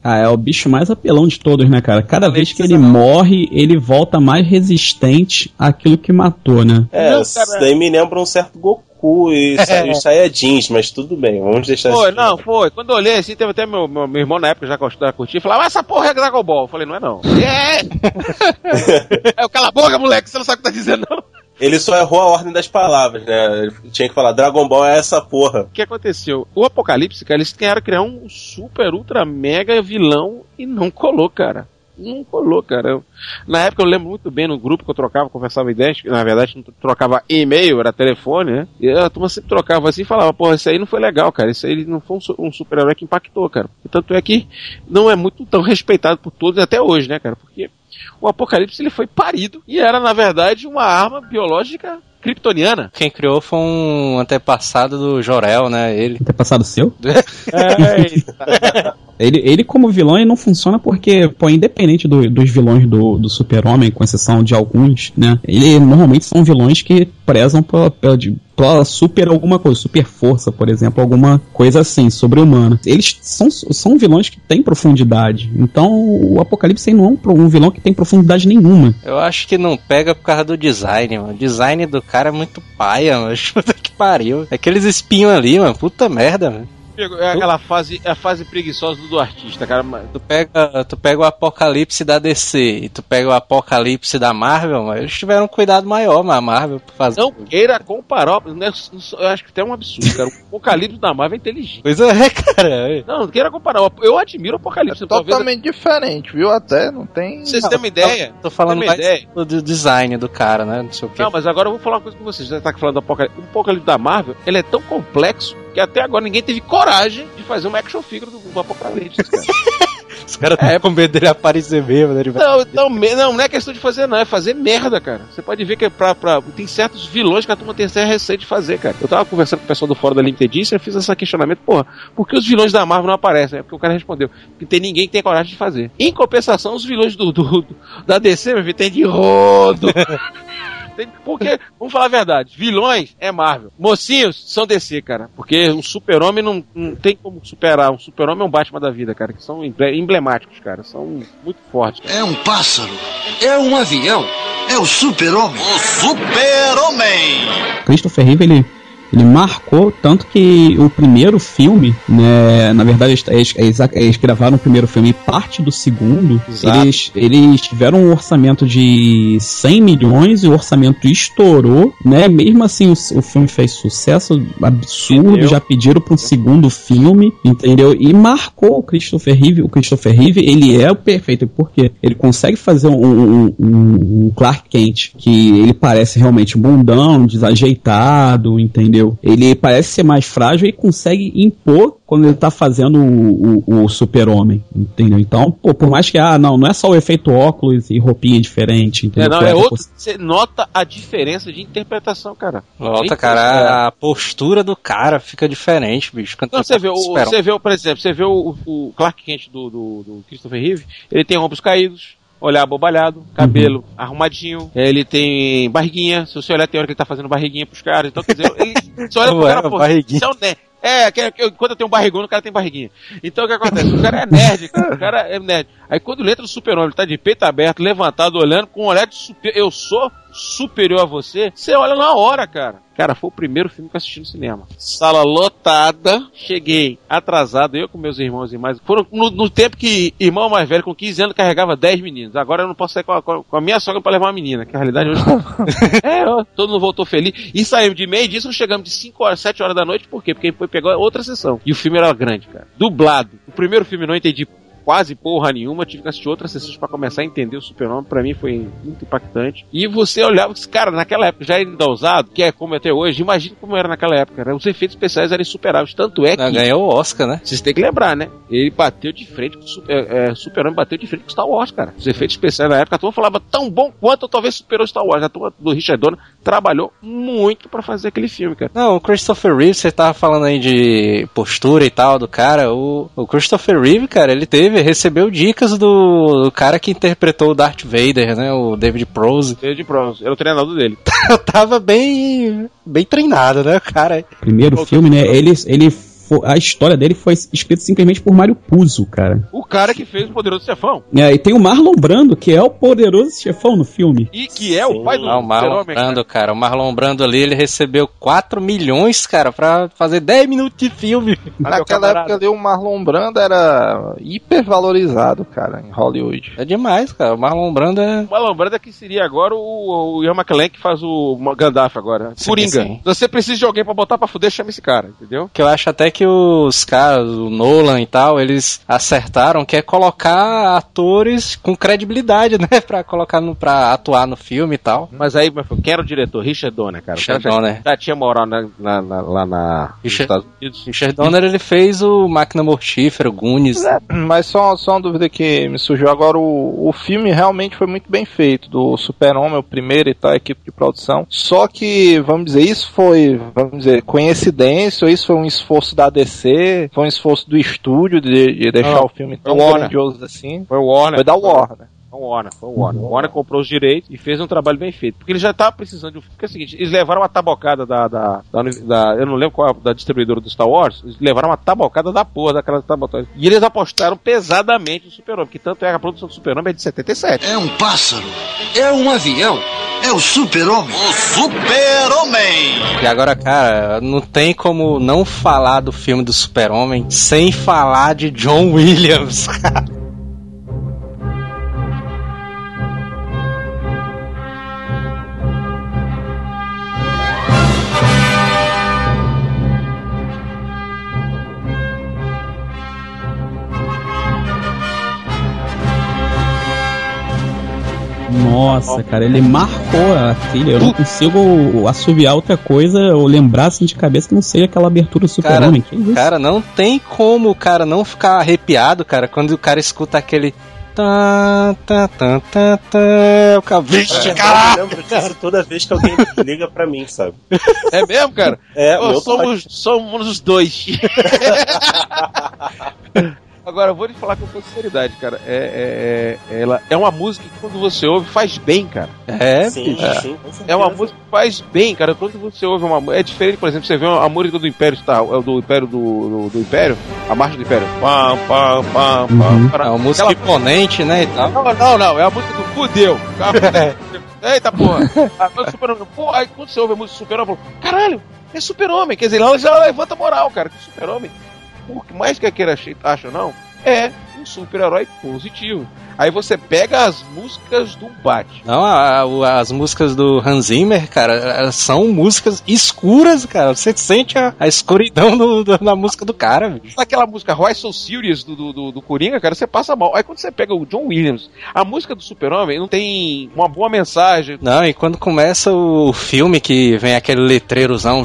Ah, é o bicho mais apelão de todos, né, cara? Cada vez que ele morre, ele volta mais resistente àquilo que matou, né? É, isso daí me lembra um certo Goku e Sa- e os Saiyajins, mas tudo bem, vamos deixar Foi, não, foi. Quando eu olhei assim, teve até meu, meu, meu irmão na época já gostava curtir, falava, ah, essa porra é Dragon Ball. Eu falei, não é não. É! é o cala a boca, moleque, você não sabe o que tá dizendo, não. Ele só errou a ordem das palavras, né? Ele tinha que falar Dragon Ball é essa porra. O que aconteceu? O Apocalipse, cara, eles queriam criar um super, ultra, mega vilão e não colou, cara. Não colou, cara. Na época eu lembro muito bem no grupo que eu trocava, conversava ideias, na verdade não trocava e-mail, era telefone, né? E a turma sempre trocava assim e falava, pô, isso aí não foi legal, cara. Isso aí não foi um, um super-herói que impactou, cara. E tanto é que não é muito tão respeitado por todos até hoje, né, cara? Porque o Apocalipse ele foi parido e era, na verdade, uma arma biológica kryptoniana. Quem criou foi um antepassado do Jorel, né? Ele. Ter passado seu? É, Ele, ele como vilão, ele não funciona porque, pô, independente do- dos vilões do, do super-homem, com exceção de alguns, né? Ele normalmente são vilões que prezam pela, pela, de- super alguma coisa, super força, por exemplo, alguma coisa assim, sobre-humana. Eles são, são vilões que têm profundidade. Então, o Apocalipse não é um, um vilão que tem profundidade nenhuma. Eu acho que não pega por causa do design, mano. O design do cara é muito paia, mano. Puta que pariu. Aqueles espinhos ali, mano. Puta merda, mano. É aquela fase, é a fase preguiçosa do artista, cara. mas- Tu pega, tu pega o apocalipse da DC e tu pega o apocalipse da Marvel, mano. Eles tiveram um cuidado maior, mas a Marvel pra fazer. Não queira comparar. né, Eu acho que até é um absurdo, cara. O Apocalipse da Marvel é inteligente. Pois é, cara. Não, não queira comparar. Eu admiro o Apocalipse. talvez- Totalmente diferente, viu? Até não tem. Vocês terem uma ideia. Tô falando mais ideia? do, do design do cara, né? Não sei o que. Não, mas agora eu vou falar uma coisa com vocês. Já tá falando do Apocalipse. O Apocalipse da Marvel, ele é tão complexo que até agora ninguém teve coragem de fazer uma action figure do, do Apocalipse, cara. Os caras tão com medo dele aparecer mesmo, né? Ele Não, não, não, não é questão de fazer, não, é fazer merda, cara. Você pode ver que é pra, pra- tem certos vilões que a turma tem até receio de fazer, cara. Eu tava conversando com o pessoal do fórum da Edition e eu fiz esse questionamento, porra, por que os vilões da Marvel não aparecem? É porque o cara respondeu, que tem ninguém que tem coragem de fazer. Em compensação, os vilões do, do- do- da DC, meu filho, tem de rodo. Tem- Porque, vamos falar a verdade, vilões é Marvel. Mocinhos são DC, cara. Porque um super-homem não, não tem como superar. Um super-homem é um Batman da vida, cara. Que são emble- emblemáticos, cara. São muito fortes. É um pássaro. É um avião. É o super-homem. O super-homem. Christopher Reeve, ele, ele marcou tanto que o primeiro filme, né, na verdade eles, eles, eles gravaram o primeiro filme e parte do segundo, Exato. eles, eles tiveram um orçamento de 100 milhões e o orçamento estourou, né, mesmo assim o, o filme fez sucesso absurdo, Entendeu? já pediram para um segundo filme, entendeu? E marcou o Christopher Reeve, o Christopher Reeve, ele é o perfeito, porque ele consegue fazer um, um- um- um Clark Kent que ele parece realmente bundão, desajeitado, entendeu? Ele parece ser mais frágil e consegue impor quando ele tá fazendo o, o- o super-homem, entendeu? Então, pô, por mais que, ah, não, não é só o efeito óculos e roupinha diferente, É, entendeu? não, Que é outro. Você nota a diferença de interpretação, cara. Eita, cara, a postura do cara fica diferente, bicho. Quando Não, tá você vê, o, você vê, por exemplo, você vê o, o Clark Kent do, do, do Christopher Reeve, ele tem ombros caídos, olhar abobalhado, cabelo arrumadinho, ele tem barriguinha, se você olhar tem hora que ele tá fazendo barriguinha pros caras, então quer dizer, ele, você olha pro cara, pô, barriguinha. isso é um nerd. É, que, quando eu tenho um barrigão, o cara tem barriguinha. Então o que acontece? O cara é nerd, cara. O cara é nerd. Aí quando ele entra no super-homem, ele tá de peito aberto, levantado, olhando, com um olhar de super... Eu sou superior a você. Você olha na hora, cara. Cara, foi o primeiro filme que eu assisti no cinema. Sala lotada. Cheguei atrasado, eu com meus irmãos e mais. Foram no, no tempo que irmão mais velho, com 15 anos, carregava 10 meninos. Agora eu não posso sair com a, com a- minha sogra pra levar uma menina, que a realidade hoje. é, ó, todo mundo voltou feliz. E saímos de meio disso, chegamos de 5 horas, 7 horas da noite, por quê? Porque foi pegar outra sessão. E o filme era grande, cara. Dublado. O primeiro filme eu não entendi quase porra nenhuma, tive que assistir outras sessões pra começar a entender o Super-Homem, pra mim foi muito impactante. E você olhava, esse cara, naquela época já ainda usado, que é como até hoje, imagina como era naquela época, né? Os efeitos especiais eram insuperáveis, tanto é que... Ah, Ganhou o Oscar, né? Vocês têm que lembrar, né? Ele bateu de frente com o Super- é, é, Super-Homem, bateu de frente com Star Wars, cara. Os efeitos especiais na época, a turma falava tão bom quanto ou talvez superou Star Wars. A turma do Richard Donner trabalhou muito pra fazer aquele filme, cara. Não, o Christopher Reeve, você tava falando aí de postura e tal do cara. O, o Christopher Reeve, cara, ele teve, recebeu dicas do, do cara que interpretou o Darth Vader, né? O David Prose. David Prose, era o treinador dele. Eu tava bem, bem treinado, né, cara? primeiro filme, né? Ele, ele fo- a história dele foi escrita simplesmente por Mário Puzo, cara. O cara que fez o Poderoso Chefão. É, e tem o Marlon Brando, que é o poderoso chefão no filme. E que é o pai do Não, o Marlon cara. Brando, cara. O Marlon Brando ali, ele recebeu 4 milhões, cara, pra fazer 10 minutos de filme. Naquela época ali o Marlon Brando era hipervalorizado, cara, em Hollywood. É demais, cara. O Marlon Brando é. O Marlon Brando é que seria agora o, o Ian McKellen que faz o Gandalf agora. Sim, Coringa. sim. Se você precisa de alguém pra botar pra fuder, chama esse cara, entendeu? Que eu acho até que os caras, o Nolan e tal, eles acertaram que é colocar atores com credibilidade, né? Pra colocar no, pra atuar no filme e tal. Mas aí, meu filho, quem era o diretor? Richard Donner, cara. Richard cara já- Donner. Já, tinha moral na, na- na- lá na, nos Richard- Estados Unidos. Richard Donner, ele fez o Máquina Mortífera, o Goonies. Mas só, só uma dúvida que me surgiu agora, o, o filme realmente foi muito bem feito, do Super-Homem, o primeiro e tal, a equipe de produção. Só que, vamos dizer, isso foi, vamos dizer, coincidência, ou isso foi um esforço da DC, foi um esforço do estúdio de, de deixar Não, o filme tão grandioso assim. Foi o Warner. Foi da Warner. Foi o Warner, foi o Warner. O Warner comprou os direitos e fez um trabalho bem feito. Porque ele já tava precisando de um filme. Porque é o seguinte, eles levaram uma tabocada da, da, da, da- Eu não lembro qual é a- da distribuidora do Star Wars. Eles levaram uma tabocada da porra daquela tabocada. E eles apostaram pesadamente no Super-Homem. Que tanto é que a produção do Super-Homem é de 77. É um pássaro. É um avião. É o super-homem. O super-homem. E agora, cara, não tem como não falar do filme do Super-Homem sem falar de John Williams, cara. Nossa, cara, ele marcou a trilha. Eu não consigo assoviar outra coisa ou lembrar assim de cabeça que não seja aquela abertura do Super-Homem. Isso? Cara, não tem como o cara não ficar arrepiado, cara, quando o cara escuta aquele. Tá, tá, tá, tá, tá. O cara, vixe, É, cara! eu lembro disso toda vez que alguém liga pra mim, sabe? É mesmo, cara? É, Ô, meu somos, somos os dois. Agora, eu vou te falar com toda sinceridade, cara. É, é, é- ela é uma música que quando você ouve faz bem, cara. É, Sim, bicho. sim, com certeza. É uma música que faz bem, cara. Quando você ouve uma música. É diferente, por exemplo, você vê a música do Império Star, é do Império do, do, do Império, a marcha do Império. Pam, pam, pam, pam. Uhum. para- É uma música Aquela- imponente, né, e tal. Não, não, não, é a música do fudeu. Eita porra. A música do Super-Homem. Pô, aí quando você ouve a música do Super-Homem, caralho, é Super-Homem. Quer dizer, ela já levanta moral, cara. Que Super-Homem, por mais que queira acha ou não, é um super-herói positivo. Aí você pega as músicas do Batman. Não, a- o- as músicas do Hans Zimmer, cara, são músicas escuras, cara. Você sente a, a escuridão do- do- na música do cara, bicho. Aquela música Why So Serious do, do, do, do Coringa, cara, você passa mal. Aí quando você pega o John Williams, a música do Super-Homem não tem uma boa mensagem. Não, e quando começa o filme que vem aquele letreirozão,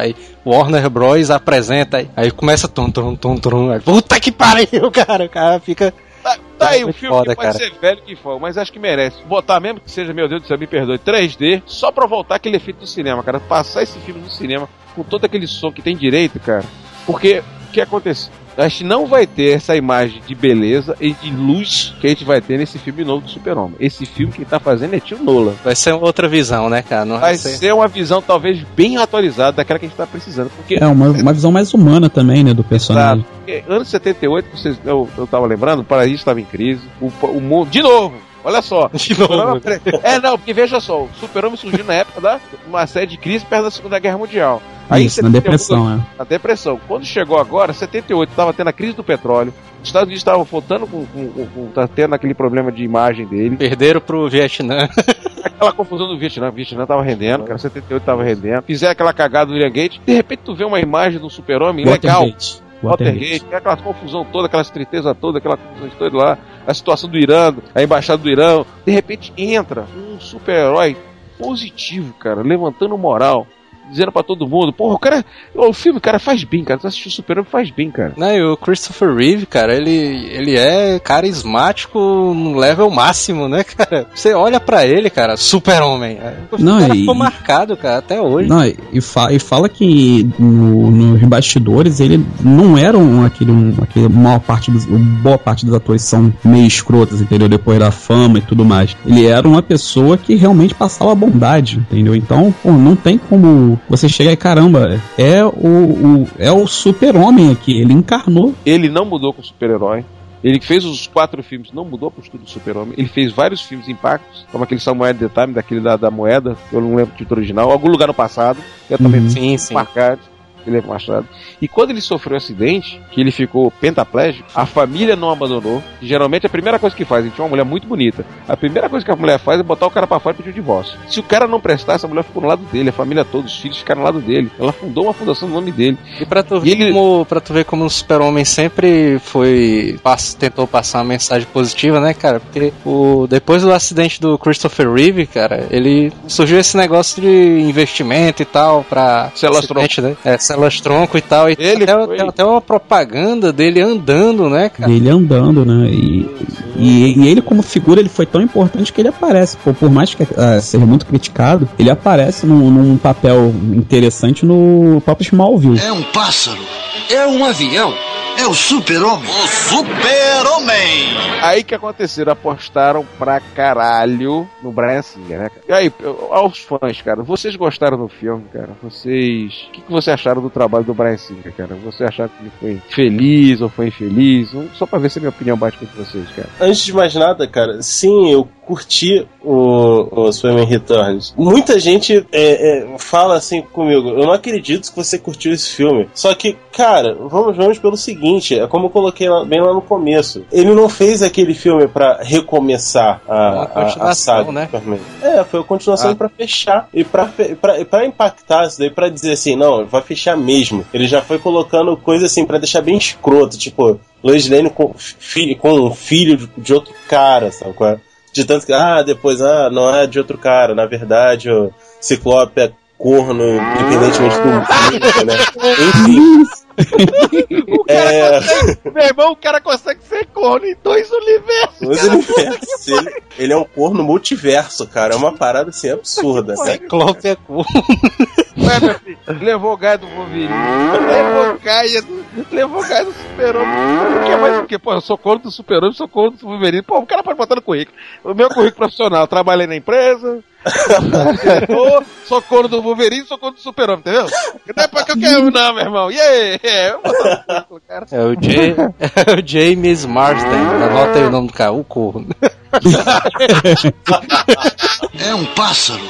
aí Warner Bros apresenta, aí, aí começa tum tum tum, aí, puta que pariu, cara, o cara fica Tá, tá aí, o muito filme foda, que pode cara. ser velho que for, mas acho que merece. Botar mesmo que seja, meu Deus do céu, me perdoe, 3D, só pra voltar aquele efeito do cinema, cara. Passar esse filme no cinema com todo aquele som que tem direito, cara. Porque o que acontece? A gente não vai ter essa imagem de beleza e de luz que a gente vai ter nesse filme novo do Super-Homem. Esse filme que tá fazendo é tio Nolan. vai ser outra visão, né, cara? Não vai, Vai ser. ser uma visão talvez bem atualizada daquela que a gente tá precisando. Porque É uma, uma visão mais humana também, né, do personagem. Porque anos 78, vocês, eu, eu tava lembrando, o Paraíso estava em crise, o, o mundo. De novo! Olha só. De novo. É, não, porque veja só, o Super-Homem surgiu na época da uma série de crise perto da Segunda Guerra Mundial. Aí, Isso, na 78, depressão, é. Na depressão. Quando chegou agora, 78, estava tendo a crise do petróleo, os Estados Unidos estavam voltando com, com, com, com- tá tendo aquele problema de imagem dele. Perderam pro Vietnã. Aquela confusão do Vietnã, o Vietnã tava rendendo, cara, 78 tava rendendo. Fizeram aquela cagada do Irã Gate, de repente tu vê uma imagem do Super-Homem legal. Watergate. Watergate, aquela confusão toda, aquela tristeza toda, aquela confusão toda lá, a situação do Irã, a embaixada do Irã, de repente entra um super-herói positivo, cara, levantando moral, dizendo pra todo mundo, porra, o cara, o filme, cara, faz bem, cara, tu assistiu o Super-Homem, faz bem, cara. Não, e o Christopher Reeve, cara, ele, ele é carismático no level máximo, né, cara? Você olha pra ele, cara, super-homem. É, Não, cara e- ficou marcado, cara, até hoje. Não, e, fa- e fala que no- nos bastidores ele não era um, aquele, um, aquele maior parte dos, boa parte dos atores são meio escrotas, entendeu? Depois da fama e tudo mais. Ele era uma pessoa que realmente passava bondade, entendeu? Então, pô, não tem como você chega e caramba, é o, o é o super-homem aqui, ele encarnou. Ele não mudou com o super-herói. Ele que fez os quatro filmes, não mudou a postura do super-homem. Ele fez vários filmes impactos, como aquele Samuel The Time, daquele da, da moeda, que eu não lembro o título original, algum lugar no passado, que é também Uhum. Sim, sim. marcado. Ele é mostrado. E quando ele sofreu um acidente, que ele ficou pentaplégico, a família não abandonou. Geralmente a primeira coisa que faz, ele tinha uma mulher muito bonita. A primeira coisa que a mulher faz é botar o cara pra fora e pedir o divórcio. Se o cara não prestasse, a mulher ficou no lado dele, a família toda, os filhos ficaram no lado dele. Ela fundou uma fundação no nome dele. E pra tu E ver, ele- como, pra tu ver como o super-homem sempre foi. pass- tentou passar uma mensagem positiva, né, cara? Porque o, depois do acidente do Christopher Reeve, cara, ele surgiu esse negócio de investimento e tal pra. Acidente, né? É, células tronco e tal. E Ele até, foi- até uma propaganda dele andando, né, cara? Dele andando, né? E, e, e ele, como figura, ele foi tão importante que ele aparece. Pô, por mais que ah, seja muito criticado, ele aparece num, num papel interessante no próprio Smallville. É um pássaro. É um avião. É o super-homem. O super-homem. Aí que aconteceram, apostaram pra caralho no Brian Singer, né, cara? E aí, aos fãs, cara, vocês gostaram do filme, cara? Vocês. O que, que vocês acharam do trabalho do Brian Singer, cara? Vocês acharam que ele foi feliz ou foi infeliz? Só pra ver se a minha opinião bate com a de vocês, cara. Antes de mais nada, cara, sim, eu curti o, o Superman Returns. Muita gente é, é, fala assim comigo, eu não acredito que você curtiu esse filme. Só que, cara, vamos, vamos pelo seguinte, é como eu coloquei lá- bem lá no começo. Ele não fez aquele filme pra recomeçar a, a, a saga né? É, foi a continuação Ah. pra fechar e pra impactar isso daí, pra dizer assim, não, vai fechar mesmo. Ele já foi colocando coisa assim pra deixar bem escroto, tipo, Lois Lane com, fi, com um filho de, de outro cara, sabe qual é? De tanto que, ah, depois, ah, não é de outro cara, na verdade o Ciclope é corno, independentemente do mundo, né? Enfim. É, Meu irmão, o cara consegue ser corno em dois universos. Dois universos. Ele, ele é um corno multiverso, cara. É uma parada assim absurda? Ciclope é cu. Ué, meu filho, levou o gaio do Wolverine, levou o gaio do, levou o gaio do Super-Homem. O que mais o que? Pô, eu sou corno do Super-Homem, sou corno do Wolverine. Pô, o cara pode botar no currículo. O meu currículo profissional, trabalhei na empresa, diretor, sou corno do Wolverine, sou corno do Super-Homem, entendeu? Não é pra que eu quero, não, meu irmão. E aí? É, cara. É o, J, é o James Marsden. Anota aí o nome do cara, o corno. É um pássaro.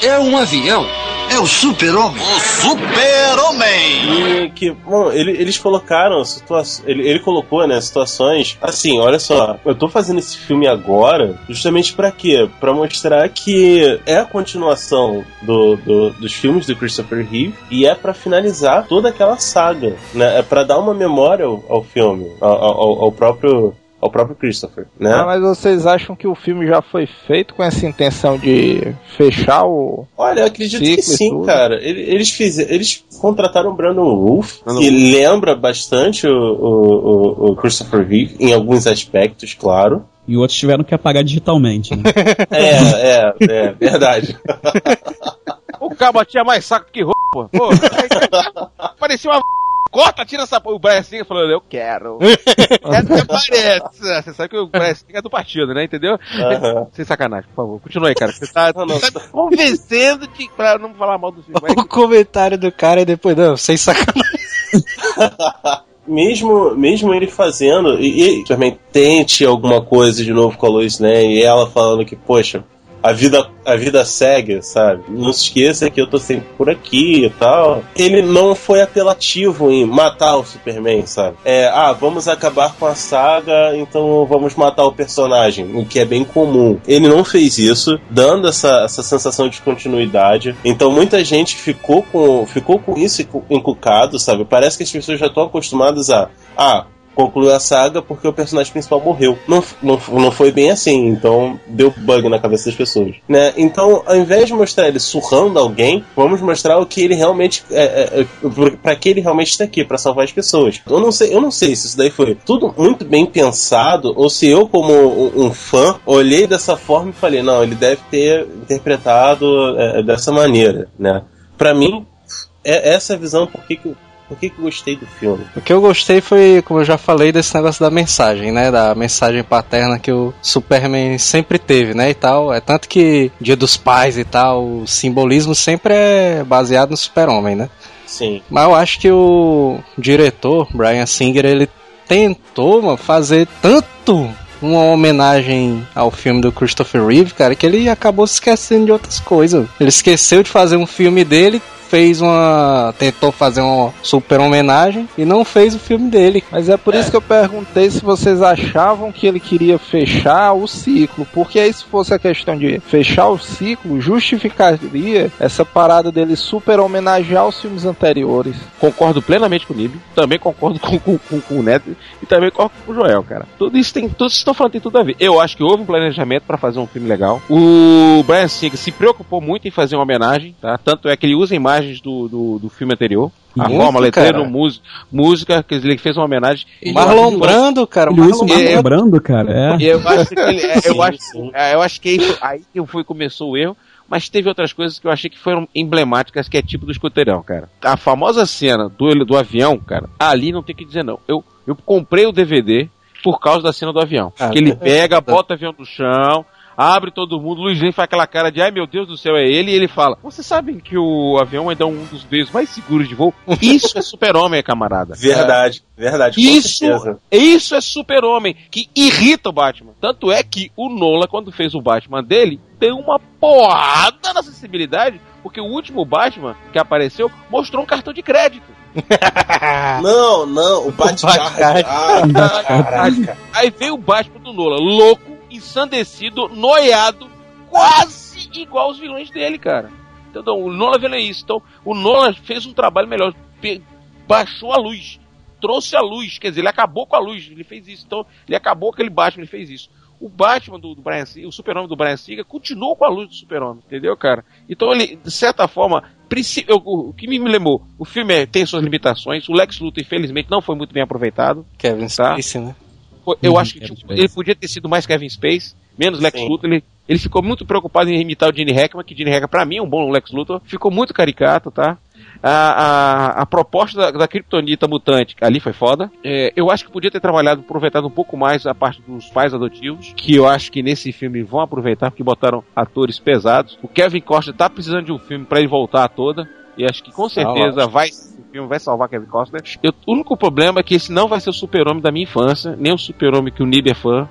É um avião. É o super-homem. O super-homem. E que, bom, ele- eles colocaram situações. Ele, ele colocou, né, situações. Assim, olha só, eu tô fazendo esse filme agora justamente pra quê? Pra mostrar que é a continuação do, do- dos filmes do Christopher Reeve e é pra finalizar toda aquela saga, né? É pra dar uma memória ao, ao filme, ao, ao- ao próprio. Ao próprio Christopher, né? Ah, mas vocês acham que o filme já foi feito com essa intenção de fechar o. Olha, eu acredito que Ciclo sim, cara. Ele- Eles, fizeram, eles contrataram o Brandon Wolf, Brandon que lembra bastante o, o- o- Christopher Reeve, em alguns aspectos, claro. E outros tiveram que apagar digitalmente, né? É, é, é, verdade. O cabo tinha mais saco que roupa, pô. Pô, Parecia uma corta, tira essa. O Brian Singer falou, eu quero. Essa parece. Você sabe que o Brian Singer é do partido, né? Entendeu? Aham. Sem sacanagem, por favor. Continua aí, cara. Você tá, Não, não, você tá convencendo de, pra não falar mal do filme. O comentário do cara e depois, não, sem sacanagem. mesmo, mesmo ele fazendo, e, e também tente alguma coisa de novo com a Lois Lane, e ela falando que, poxa, a vida, a vida segue, sabe? Não se esqueça que eu tô sempre por aqui e tal. Ele não foi apelativo em matar o Superman, sabe? É, ah, vamos acabar com a saga, então vamos matar o personagem, o que é bem comum. Ele não fez isso, dando essa, essa sensação de continuidade. Então muita gente ficou com, ficou com isso encucado, sabe? Parece que as pessoas já estão acostumadas a. Ah, concluiu a saga porque o personagem principal morreu. Não, não, não foi bem assim, então deu bug na cabeça das pessoas. Né? Então, ao invés de mostrar ele surrando alguém, vamos mostrar o que ele realmente. É, é, para que ele realmente está aqui, para salvar as pessoas. Eu não sei, eu não sei se isso daí foi tudo muito bem pensado, ou se eu, como um, um fã, olhei dessa forma e falei, não, ele deve ter interpretado é, dessa maneira. Né? Para mim, é essa a visão porque que Por que, que eu gostei do filme? O que eu gostei foi, como eu já falei, desse negócio da mensagem, né? Da mensagem paterna que o Superman sempre teve, né? E tal. É tanto que Dia dos Pais e tal, o simbolismo sempre é baseado no Super-Homem, né? Sim. Mas eu acho que o diretor, Brian Singer, ele tentou mano, fazer tanto uma homenagem ao filme do Christopher Reeve, cara, que ele acabou se esquecendo de outras coisas. Ele esqueceu de fazer um filme dele, fez uma. tentou fazer uma super homenagem e não fez o filme dele. Mas é por isso que eu perguntei se vocês achavam que ele queria fechar o ciclo. Porque aí, se fosse a questão de fechar o ciclo, justificaria essa parada dele super homenagear os filmes anteriores. Concordo plenamente com o Nib, também concordo com, com, com, com o Neto e também concordo com o Joel, cara. Tudo isso tem, tudo isso estão falando tem tudo a ver. Eu acho que houve um planejamento para fazer um filme legal. O Brian Singer se preocupou muito em fazer uma homenagem, tá? Tanto é que ele usa imagens do, do, do filme anterior. A Muito, forma, letreiro, música, música, que ele fez uma homenagem. Marlon Brando, cara. Ele usa Marlon Marlon Brando, cara. É. Eu acho que ele, é, eu Sim, acho, sim. é, eu acho que aí que foi começou o erro, mas teve outras coisas que eu achei que foram emblemáticas, que é tipo do escoteirão, cara. A famosa cena do, do avião, cara, ali não tem que dizer não. Eu, eu comprei o DVD por causa da cena do avião. Ah, que ele é. pega, bota o avião no chão, abre todo mundo, Luiz Lane faz aquela cara de ai meu Deus do céu, é ele, e ele fala: Vocês sabem que o avião ainda é um dos meios mais seguros de voo? Isso é super-homem, camarada. Verdade, verdade, com Isso, certeza. isso é super-homem, que irrita o Batman. Tanto é que o Nola, quando fez o Batman dele, deu uma porrada na acessibilidade, porque o último Batman que apareceu mostrou um cartão de crédito. Não, não, o. Batcard. Ah, caraca. Aí veio o Batman do Nola, louco, ensandecido, noiado, quase igual aos vilões dele, cara. Entendeu? O Nola vendo isso. Então, o Nola fez um trabalho melhor. Baixou a luz. Trouxe a luz. Quer dizer, ele acabou com a luz. Ele fez isso. Então, ele acabou com aquele Batman, ele fez isso. O Batman do, do Brian Singer, o super-homem do Brian Singer, continuou com a luz do super-homem, entendeu, cara? Então ele, de certa forma, eu- o, que me lembrou, o filme é- tem suas limitações, o Lex Luthor, infelizmente, não foi muito bem aproveitado. Kevin Tá. Spacey, né? Foi- Eu Uhum, acho que tipo, ele podia ter sido mais Kevin Space, menos Lex Sim. Luthor. Ele, ele ficou muito preocupado em imitar o Gene Hackman, que Gene Hackman pra mim é um bom Lex Luthor. Ficou muito caricato, tá? A, a, a proposta da, da Kryptonita mutante ali foi foda. É, eu acho que podia ter trabalhado, aproveitado um pouco mais a parte dos pais adotivos, que eu acho que nesse filme vão aproveitar, porque botaram atores pesados. O Kevin Costa tá precisando de um filme pra ele voltar a toda. E acho que com certeza vai o filme vai salvar Kevin Costner. Eu- o único problema é que esse não vai ser o super-homem da minha infância, nem o super-homem que o Nib é fã,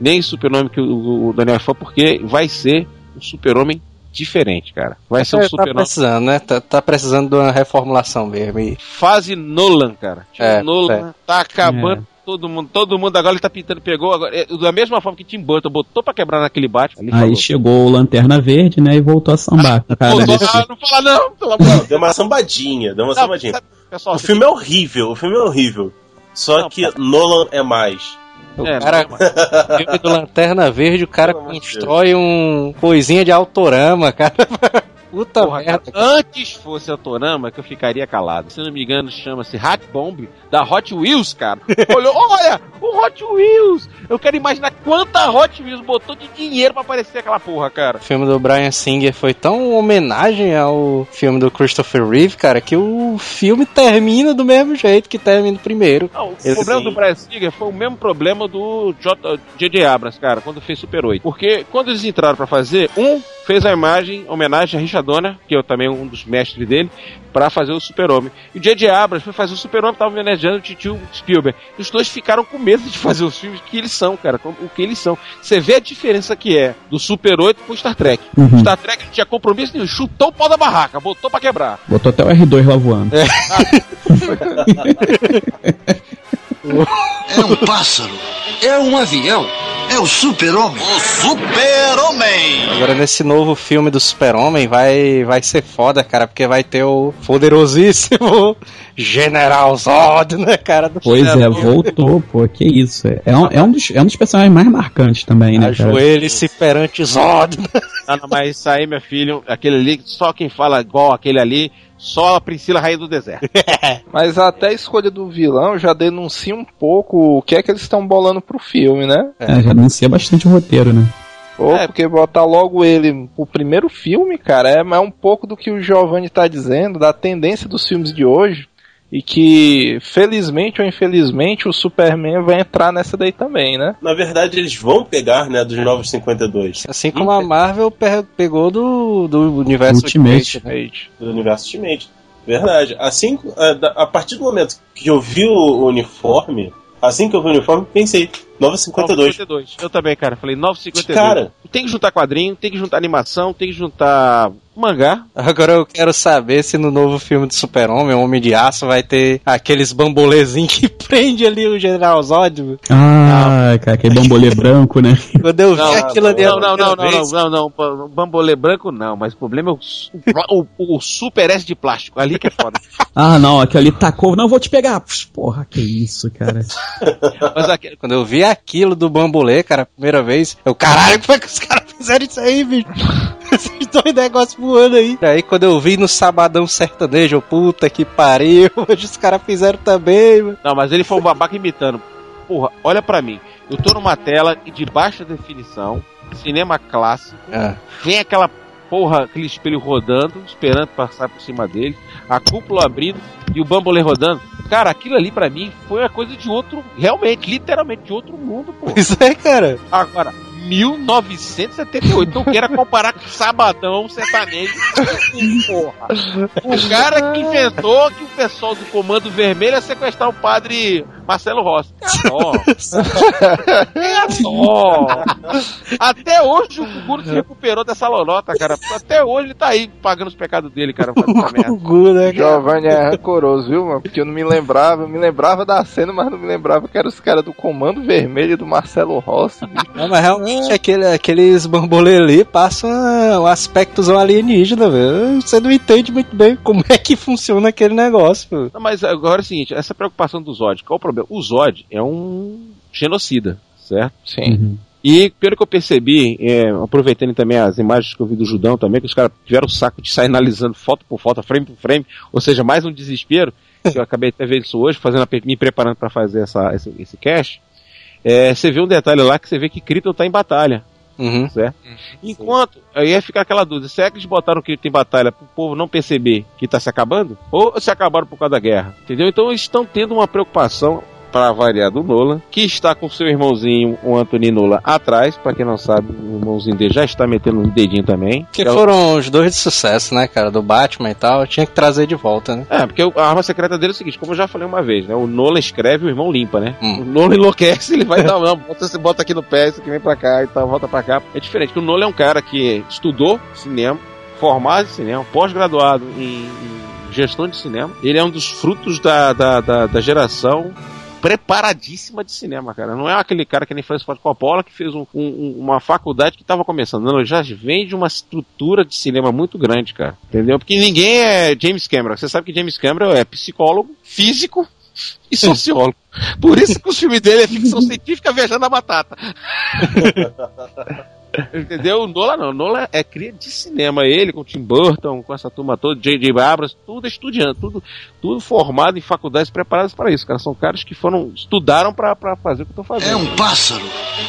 nem o super-homem que o, o Daniel é fã, porque vai ser um super-homem diferente, cara. Vai ser um É, tá super-homem precisando, né? Tá, tá precisando de uma reformulação mesmo. E fase Nolan, cara. Tipo, É, Nolan tá acabando todo mundo. Todo mundo agora ele tá pintando, pegou. Agora, é, da mesma forma que Tim Burton botou pra quebrar naquele Batman. Ele Aí falou, chegou o Lanterna Verde, né? E voltou a sambar com a cara "Pô, desse. ah, não fala não, pelo amor de Deus. Deu uma sambadinha, deu uma Não, sambadinha. sabe, pessoal, O filme é horrível, o filme é horrível. Só Não, que Nolan é mais. o É, cara, filme do Lanterna Verde, o cara constrói um coisinha de autorama, cara. Puta Porra, merda. cara, antes fosse a Torama que eu ficaria calado. Se não me engano, chama-se Hot Bomb da Hot Wheels, cara. Olhou, olha, o Hot Wheels. Eu quero imaginar quanta Hot Wheels botou de dinheiro pra aparecer aquela porra, cara. O filme do Brian Singer foi tão homenagem ao filme do Christopher Reeve, cara, que o filme termina do mesmo jeito que termina o primeiro. Não, o Esse problema sim. do Brian Singer foi o mesmo problema do J.J. Abrams, cara, quando fez Super 8. Porque quando eles entraram pra fazer, um fez a imagem, homenagem a Richard Donner, que eu também um dos mestres dele, pra fazer o Super-Homem. E o J.J. Abrams foi fazer o Super-Homem, tava homenageando o tio Spielberg. E os dois ficaram com medo de fazer os filmes que eles são, cara, o que eles são. Você vê a diferença que é do Super 8 pro Star Trek. Uhum. Star Trek não tinha compromisso nenhum, chutou o pau da barraca, botou pra quebrar. Botou até o R2 lá voando. É um pássaro. É um avião. É o super-homem. O super-homem. Agora nesse novo filme do Super-Homem vai, vai ser foda, cara, porque vai ter o poderosíssimo General Zod, né, cara? Do Pois é, voltou, pô, que isso. É, é um, é, um dos, é um dos personagens mais marcantes também, né, cara? Ajoelhe-se perante Zod. né? Ah, não, mas isso aí, meu filho, aquele ali, só quem fala igual aquele ali, só a Priscila Rainha do Deserto. Mas até a escolha do vilão já denuncia um pouco o que é que eles estão bolando pro filme, né? É, já anuncia bastante o roteiro, né? Ou É. porque botar logo ele o primeiro filme, cara, é, é um pouco do que o Giovanni tá dizendo, da tendência dos filmes de hoje, E que, felizmente ou infelizmente, o Superman vai entrar nessa daí também, né? Na verdade, eles vão pegar, né, dos Novos 52. Assim como a Marvel pe- pegou do, do universo Ultimate. Ultimate, né? do universo Ultimate. Verdade. Assim, a, da- a partir do momento que eu vi o uniforme, assim que eu vi o uniforme, pensei, Nova 52. 952. Eu também, cara. Falei 952. Cara. Tem que juntar quadrinho, tem que juntar animação, tem que juntar mangá. Agora eu quero saber se no novo filme do Super-Homem, Homem de Aço, vai ter aqueles bambolezinhos que prende ali o General Zod. Ah, cara, aquele bambolê branco, né? Quando eu vi Não, aquilo ali Não, não, não, não, vez, não, não, não, não. Bambolê branco não, mas o problema é o, o, o Super S de plástico. Ali que é foda. Ah, não, aquele ali tacou. Não, vou te pegar. Porra, que isso, cara. Mas aquele, Quando eu vi aquilo do bambolê, cara, a primeira vez, eu, caralho, como é que os caras fizeram isso aí, bicho? Esses dois negócios voando aí. Aí quando eu vi no Sabadão Sertanejo, puta que pariu, hoje os caras fizeram também, mano. Não, mas ele foi um babaca imitando. Porra, olha pra mim. Eu tô numa tela de baixa definição, cinema clássico, Ah. vem aquela porra, aquele espelho rodando, esperando passar por cima dele, a cúpula abrindo e o bambolê rodando. Cara, aquilo ali pra mim foi uma coisa de outro, realmente, literalmente de outro mundo, pô. Isso é, cara. Agora, 1978, eu quero comparar com Sabadão Sertanejo. Porra. O cara que inventou que o pessoal do Comando Vermelho ia sequestrar o padre Marcelo Rossi. É dó. É dó. Até hoje o Gugu se recuperou dessa lorota, cara. Até hoje ele tá aí pagando os pecados dele, cara. fazendo essa merda. Gugu, né, cara? Giovanni é rancoroso, viu, mano? Porque eu não me lembrava, eu me lembrava da cena, mas não me lembrava que eram os caras do Comando Vermelho e do Marcelo Rossi, bicho. Não, mas realmente aquele, aqueles bambolê ali passam um aspectos alienígena, velho. Você não entende muito bem como é que funciona aquele negócio. Não, mas agora é o seguinte, essa preocupação do Zod, qual o problema? O Zod é um genocida, certo? Sim. E pelo que eu percebi, é, aproveitando também as imagens que eu vi do Judão também, que os caras tiveram o saco de sair analisando foto por foto, frame por frame, ou seja, mais um desespero, que eu acabei até vendo isso hoje, fazendo me preparando para fazer essa, esse, esse cast. É, você vê um detalhe lá que você vê que Krypton tá em batalha, Uhum. certo? Enquanto, aí ia ficar aquela dúvida, será que eles botaram o Krypton em batalha pro povo não perceber que tá se acabando? Ou se acabaram por causa da guerra? Entendeu? Então eles estão tendo uma preocupação para variar do Nolan, que está com seu irmãozinho, o Anthony Nolan, atrás. Para quem não sabe, o irmãozinho dele já está metendo um dedinho também. Que é, foram os dois de sucesso, né, cara? Do Batman e tal. Tinha que trazer de volta, né? É, porque a arma secreta dele é o seguinte, como eu já falei uma vez, né? O Nolan escreve, o irmão limpa, né? Hum. O Nolan enlouquece, ele vai dar, não, bota, você bota aqui no pé, isso aqui vem pra cá e tal, volta pra cá. É diferente, que o Nolan é um cara que estudou cinema, formado em cinema, pós-graduado em, em gestão de cinema. Ele é um dos frutos da, da, da, da geração preparadíssima de cinema, cara. Não é aquele cara que nem Francis Ford Coppola que fez um- um- uma faculdade que estava começando. Não, já vem de uma estrutura de cinema muito grande, cara. Entendeu? Porque ninguém é James Cameron. Você sabe que James Cameron é psicólogo, físico e sociólogo. Por isso que o filme dele é ficção científica viajando a batata. Entendeu? O Nola não. O Nola é cria de cinema. Ele com o Tim Burton, com essa turma toda, J.J. Abrams, tudo estudando, tudo, tudo formado em faculdades preparadas para isso, cara. São caras que foram, estudaram para fazer o que estão fazendo. É um pássaro.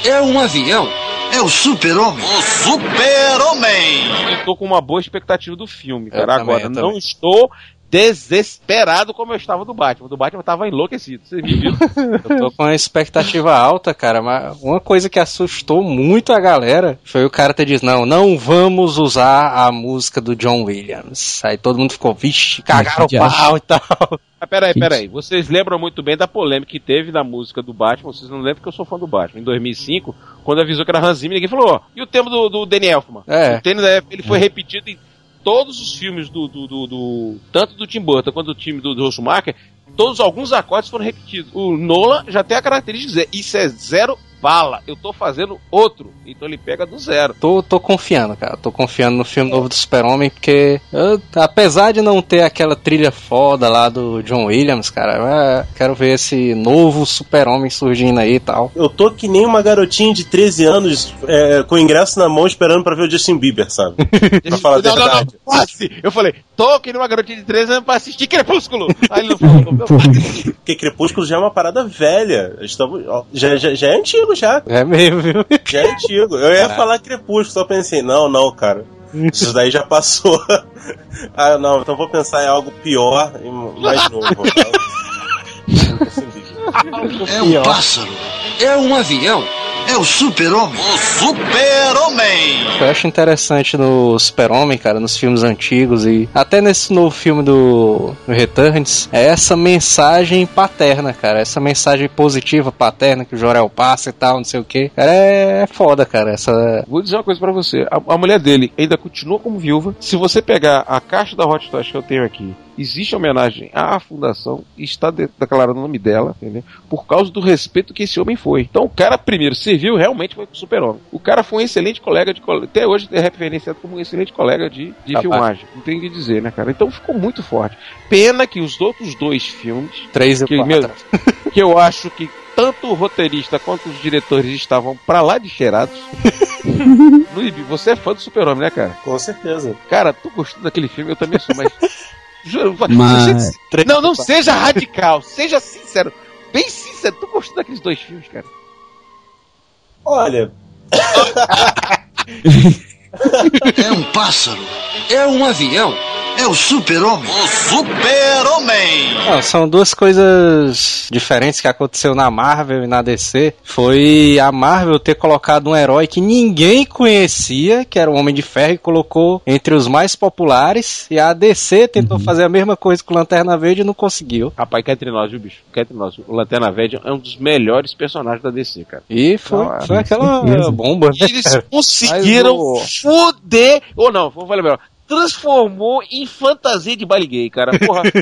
É um avião. É o super-homem. O super-homem. Eu tô com uma boa expectativa do filme, cara. também, Agora, eu não estou desesperado como eu estava do Batman. Do Batman eu tava enlouquecido. Você me viu? Eu tô com uma expectativa alta, cara, mas uma coisa que assustou muito a galera foi o cara ter dito, não, não vamos usar a música do John Williams. Aí todo mundo ficou, vixe, cagaram o que pau e tal. Ah, peraí, peraí. Vocês lembram muito bem da polêmica que teve na música do Batman. Vocês não lembram porque eu sou fã do Batman. Em 2005, quando avisou que era Hans Zimmer, ninguém falou, ó, e o tema do, do Danny Elfman? É. O tema da- ele foi repetido em todos os filmes do, do, do- do- tanto do Tim Burton quanto do time do, do Schumacher, todos alguns acordes foram repetidos. O Nolan já tem a característica de dizer, isso é zero bala, eu tô fazendo outro. Então ele pega do zero. Tô, tô confiando, cara. Tô confiando no filme novo do Super-Homem, porque eu, apesar de não ter aquela trilha foda lá do John Williams, cara, eu quero ver esse novo Super-Homem surgindo aí e tal. Eu tô que nem uma garotinha de 13 anos é, com o ingresso na mão esperando pra ver o Justin Bieber, sabe? pra falar a não, não, não, verdade. quase. Eu falei, tô que nem uma garotinha de 13 anos pra assistir Crepúsculo. Aí ele não falou, meu Porque Crepúsculo já é uma parada velha. Estamos, ó, já, já, já é antigo já. É mesmo, viu? Já é antigo. Eu ia falar Crepúsculo, só pensei, não, não, cara. Isso daí já passou. ah, não, então vou pensar em algo pior e mais novo. É um pássaro. É um avião. É o super-homem. O super-homem. Eu acho interessante no Super-Homem, cara, nos filmes antigos e até nesse novo filme do, Returns, é essa mensagem paterna, cara. Essa mensagem positiva paterna que o Jorel passa e tal, não sei o que. Cara, é, é foda, cara. Essa. Vou dizer uma coisa pra você. A, a mulher dele ainda continua como viúva. Se você pegar a caixa da Hot Toys que eu tenho aqui, existe homenagem à fundação e está de- declarado o nome dela, entendeu? Por causa do respeito que esse homem foi. Então o cara primeiro serviu realmente foi o super-homem. O cara foi um excelente colega de até hoje é referenciado como um excelente colega de, de Capaz. filmagem. Não tem o que dizer, né, cara? Então ficou muito forte. Pena que os outros dois filmes Três e que, quatro. meu- que eu acho que tanto o roteirista quanto os diretores estavam pra lá de cheirados. Luiz, você é fã do Super-Homem, né, cara? Com certeza. Cara, tu gostou daquele filme? Eu também sou, mas. Juro, Mas- você- não, não seja radical, seja sincero. Bem sincero, tu gostou daqueles dois filmes, cara? Olha, É um pássaro. É um avião. É o super-homem. O super-homem. Não, são duas coisas diferentes que aconteceu na Marvel e na DC. Foi a Marvel ter colocado um herói que ninguém conhecia, que era o Homem de Ferro, e colocou entre os mais populares. E a DC tentou fazer a mesma coisa com o Lanterna Verde e não conseguiu. Rapaz, cá entre nós, viu, bicho? Cá entre nós. O Lanterna Verde é um dos melhores personagens da DC, cara. E foi, é, foi aquela certeza. bomba, né? E eles conseguiram foder. Ou não, vamos falar melhor. Transformou em fantasia de baile gay, cara. Porra.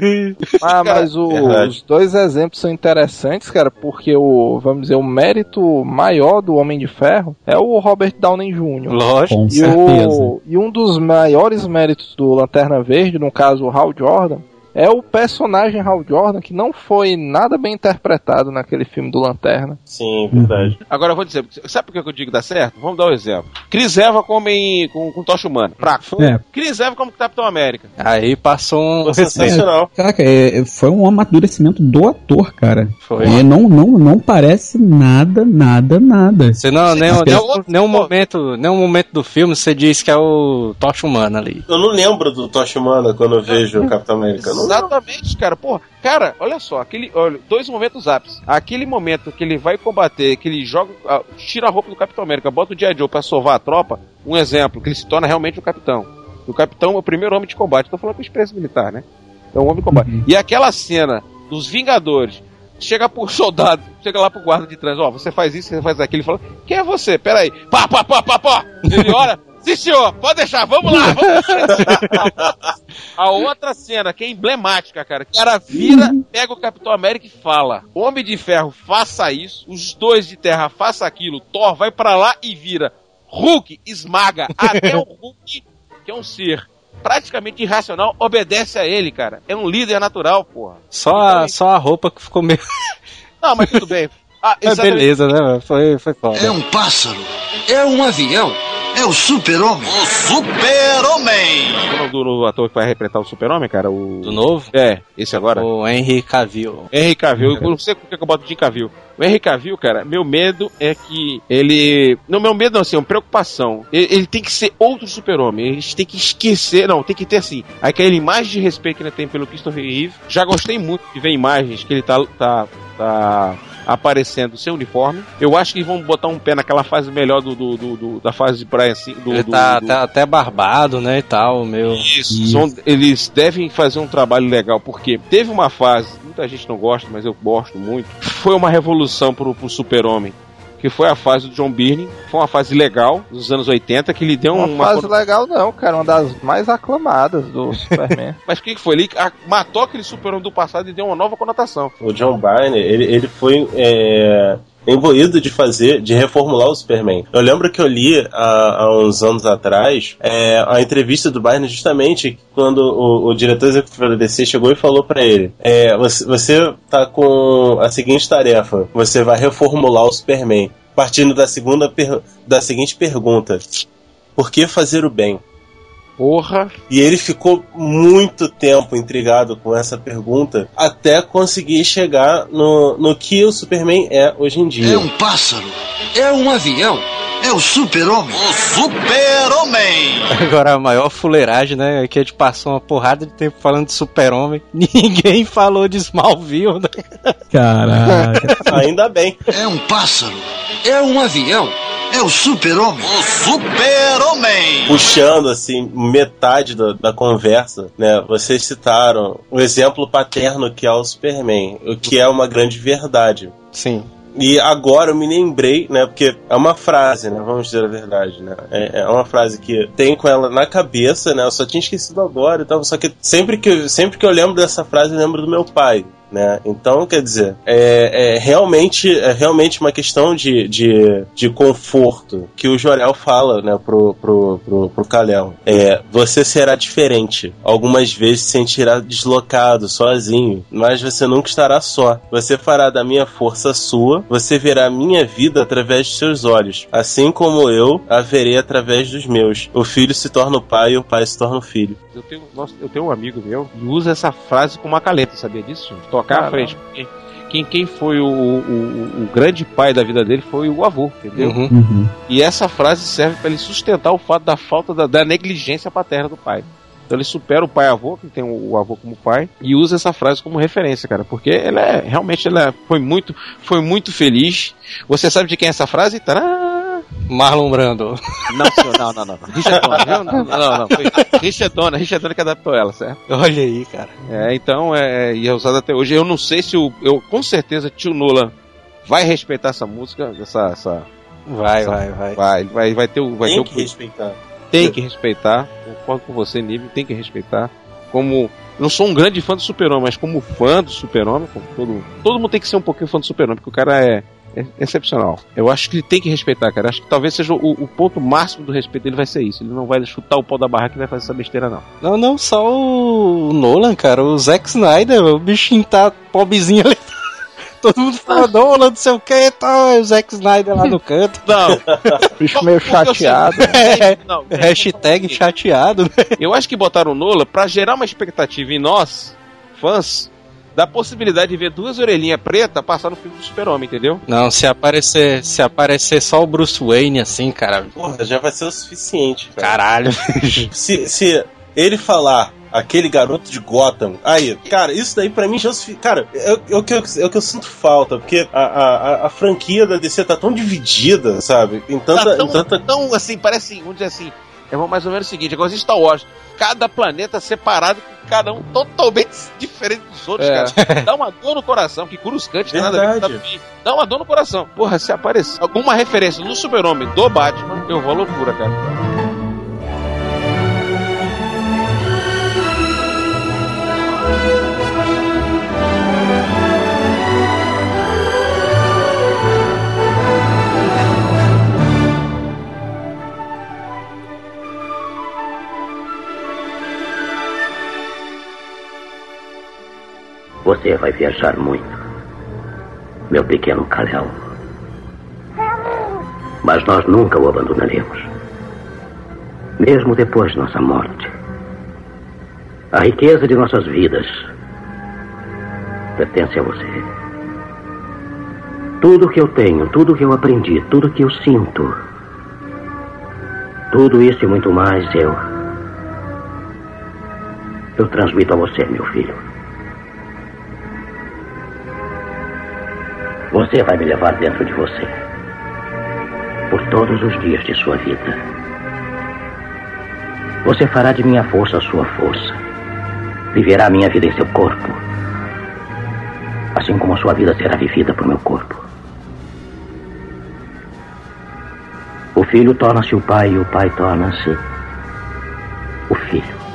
Ah, mas o- Verdade. os dois exemplos são interessantes, cara, porque o, vamos dizer, o mérito maior do Homem de Ferro é o Robert Downey Jr. Lógico. Com E, certeza. o, e um dos maiores méritos do Lanterna Verde, no caso o Hal Jordan, é o personagem Hal Jordan que não foi nada bem interpretado naquele filme do Lanterna. sim, verdade. Agora eu vou dizer, sabe por que eu digo que dá certo? Vamos dar um exemplo. Chris Eva come com, com tocha humana. Fraco. É. Chris Eva como Capitão América. Aí passou um Foi sensacional. Caraca, é- é- foi um amadurecimento do ator, cara. Foi. É, não, não, não parece nada, nada, nada. Você não, nem, nem, é outro- nenhum momento, nenhum momento do filme você diz que é o Tocha Humana ali. Eu não lembro do Tocha Humana quando eu vejo o Capitão América. Não Exatamente, cara. Porra, cara, olha só, aquele, olha, dois momentos ápices. Aquele momento que ele vai combater, que ele joga, ah, tira a roupa do Capitão América, bota o G.I. Joe pra sovar a tropa, um exemplo, que ele se torna realmente o capitão. O capitão é o primeiro homem de combate. Tô falando com experiência militar, né? É um homem de combate. Uhum. E aquela cena dos Vingadores, chega pro soldado, chega lá pro guarda de trás, ó, você faz isso, você faz aquilo, ele fala, quem é você? Pera aí. Pá, pá, pá, pá, pá. Ele olha, sim senhor, pode deixar, vamos lá, vamos A outra cena que é emblemática, cara. O cara vira, pega o Capitão América e fala: Homem de Ferro, faça isso. Os dois de terra, faça aquilo. Thor vai pra lá e vira. Hulk esmaga até o Hulk, que é um ser praticamente irracional, obedece a ele, cara. É um líder natural, porra. Só a, só a roupa que ficou meio. Não, mas tudo bem. Ah, É beleza, né? Foi, foi foda. É um pássaro. É um avião. É o super-homem. O super-homem. É o nome do novo ator que vai representar o Super-Homem, cara? O... Do novo? É, esse agora. O Henry Cavill. Henry Cavill, eu não sei por que eu boto Jim Cavill. O Henry Cavill, cara, meu medo é que ele. Não, meu medo não, assim, é uma preocupação. Ele, ele tem que ser outro super-homem. A gente tem que esquecer. Não, tem que ter assim. Aquela imagem de respeito que ele tem pelo Christopher Reeve. Já gostei muito de ver imagens que ele tá. tá, tá aparecendo sem uniforme. Eu acho que vão botar um pé naquela fase melhor do, do- do- do- da fase de praia assim. Do, Ele tá, do- tá até barbado, né? E tal, meu. isso. São- eles devem fazer um trabalho legal, porque teve uma fase, muita gente não gosta, mas eu gosto muito. Foi uma revolução pro, pro Super-Homem. Que foi a fase do John Byrne. Foi uma fase legal, dos anos 80, que lhe deu Uma, uma. fase legal não, cara, uma das mais aclamadas do Superman. Mas o que, foi? Ele ah, matou aquele Super-Homem do passado e deu uma nova conotação. O John Byrne, ele, ele foi é, envolvido de fazer, de reformular o Superman. Eu lembro que eu li há, há uns anos atrás é, a entrevista do Byrne justamente quando o, o diretor executivo da DC chegou e falou pra ele: é, você, você tá com a seguinte tarefa, você vai reformular o Superman, partindo da segunda da seguinte pergunta: por que fazer o bem? Porra! E ele ficou muito tempo intrigado com essa pergunta até conseguir chegar no, no que o Superman é hoje em dia. É um pássaro. É um avião. é o super-homem. O super-homem! Agora a maior fuleiragem, né? É que a gente passou uma porrada de tempo falando de super-homem. Ninguém falou de Smallville, né? Caraca. Ainda bem. É um pássaro, é um avião, é o super-homem. O super-homem! Puxando, assim, metade da, da conversa, né? Vocês citaram o exemplo paterno que é o Superman, o que é uma grande verdade. Sim. E agora eu me lembrei, né? Porque é uma frase, né? Vamos dizer a verdade, né? É, é uma frase que tenho com ela na cabeça, né? Eu só tinha esquecido agora e tal. Só que sempre que, eu- sempre que eu lembro dessa frase, eu lembro do meu pai. Né? Então, quer dizer, é, é realmente, é realmente uma questão de, de, de conforto que o Jorel fala né, pro, pro, pro, pro Kalel. É, você será diferente. Algumas vezes se sentirá deslocado, sozinho, mas você nunca estará só. Você fará da minha força sua, você verá a minha vida através de seus olhos, assim como eu a verei através dos meus. O filho se torna o pai e o pai se torna o filho. Eu tenho, nossa, eu tenho um amigo meu que usa essa frase com uma caleta, sabia disso? Tocar à Caramba. frente. Quem, quem, quem foi o, o, o- o grande pai da vida dele foi o avô, entendeu? Uhum. Uhum. E essa frase serve para ele sustentar o fato da falta da, da negligência paterna do pai. Então ele supera o pai-avô, que tem o, o avô como pai, e usa essa frase como referência, cara, porque ela é realmente ela foi muito, foi muito feliz. Você sabe de quem é essa frase? Tará! Marlon Brando. Não, senhor, não, não, não. Richard Donner, viu? Não, não, não. Foi Richard Donner, Richard Donner que adaptou ela, certo? Olha aí, cara. É, então, é, e é usado até hoje. Eu não sei se o. Eu, com certeza, tio Nolan vai respeitar essa música, essa. essa Vai, essa- vai, vai. vai, vai, vai ter o. Vai Tem ter que o, respeitar. tem que respeitar. Concordo com você, Nível, tem que respeitar. Como. Não sou um grande fã do Super-Homem, mas como fã do Super-Homem, todo, todo mundo tem que ser um pouquinho fã do Super-Homem, porque o cara é excepcional. Eu acho que ele tem que respeitar, cara. Acho que talvez seja o, o ponto máximo do respeito dele vai ser isso. Ele não vai chutar o pau da barraca e vai fazer essa besteira, não. Não, não só o Nolan, cara. O Zack Snyder, o bichinho tá pobrezinho ali. Todo mundo fala, Nolan, não sei o que, tá, o Zack Snyder lá no canto. Não, Bicho meio chateado. É, não. hashtag chateado, né? Eu acho que botaram o Nola pra gerar uma expectativa em nós, fãs, da possibilidade de ver duas orelhinhas pretas passar no filme do Super-Homem, entendeu? Não, se aparecer, se aparecer só o Bruce Wayne assim, cara. Porra, já vai ser o suficiente, cara. Caralho. Se, se ele falar aquele garoto de Gotham, aí, cara, isso daí pra mim já. se- Cara, é, o- é o que eu, é o que eu sinto falta, porque a, a, a- a franquia da DC tá tão dividida, sabe? Em tanta. tá tão, em tanta tão, assim, parece, vamos dizer assim, é mais ou menos o seguinte, igual Star Wars, cada planeta separado, com cada um totalmente diferente dos outros, É. cara. Dá uma dor no coração, que Coruscante tem nada a ver. Dá uma dor no coração. Porra, se aparecer alguma referência no Super-Homem do Batman, eu vou à loucura, cara. Você vai viajar muito, meu pequeno Kalel. Mas nós nunca o abandonaremos. Mesmo depois de nossa morte. A riqueza de nossas vidas pertence a você. Tudo que eu tenho, tudo que eu aprendi, tudo que eu sinto, tudo isso e muito mais eu. Eu transmito a você, meu filho. Você vai me levar dentro de você. Por todos os dias de sua vida. Você fará de minha força a sua força. Viverá a minha vida em seu corpo. Assim como a sua vida será vivida por meu corpo. O filho torna-se o pai e o pai torna-se o filho.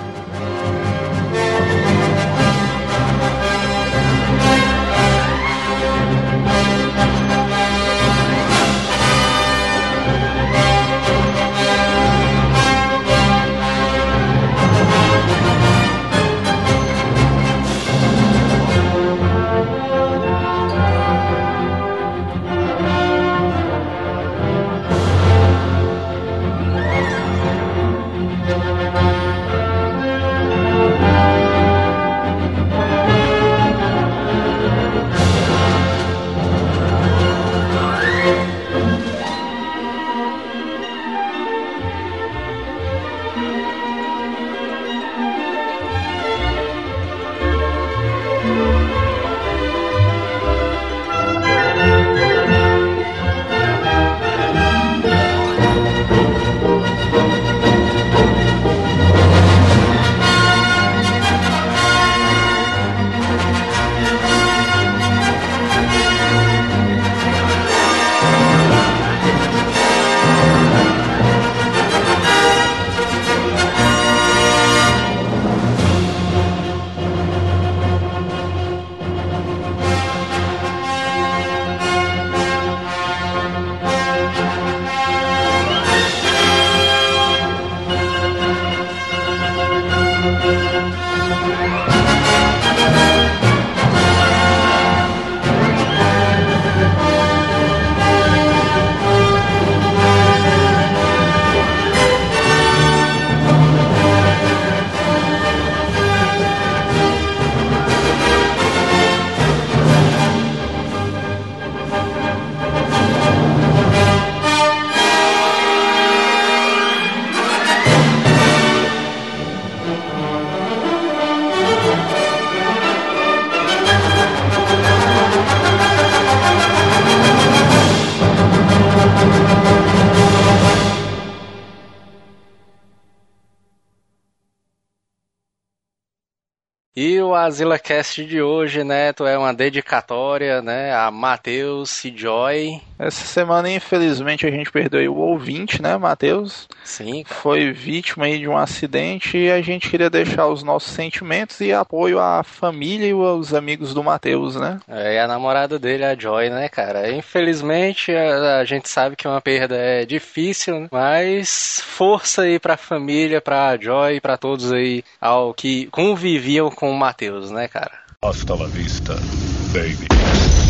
O AsilaCast de hoje, Neto, é uma dedicatória, né, a Matheus e Joy. Essa semana, infelizmente, a gente perdeu o ouvinte, né, Matheus? Sim. Foi vítima aí de um acidente e a gente queria deixar os nossos sentimentos e apoio à família e aos amigos do Matheus, né? É, e a namorada dele, a Joy, né, cara? Infelizmente, a, a gente sabe que uma perda é difícil, né? mas força aí pra família, pra Joy, pra todos aí ao que conviviam com o Matheus, né, cara? Hasta la vista, baby.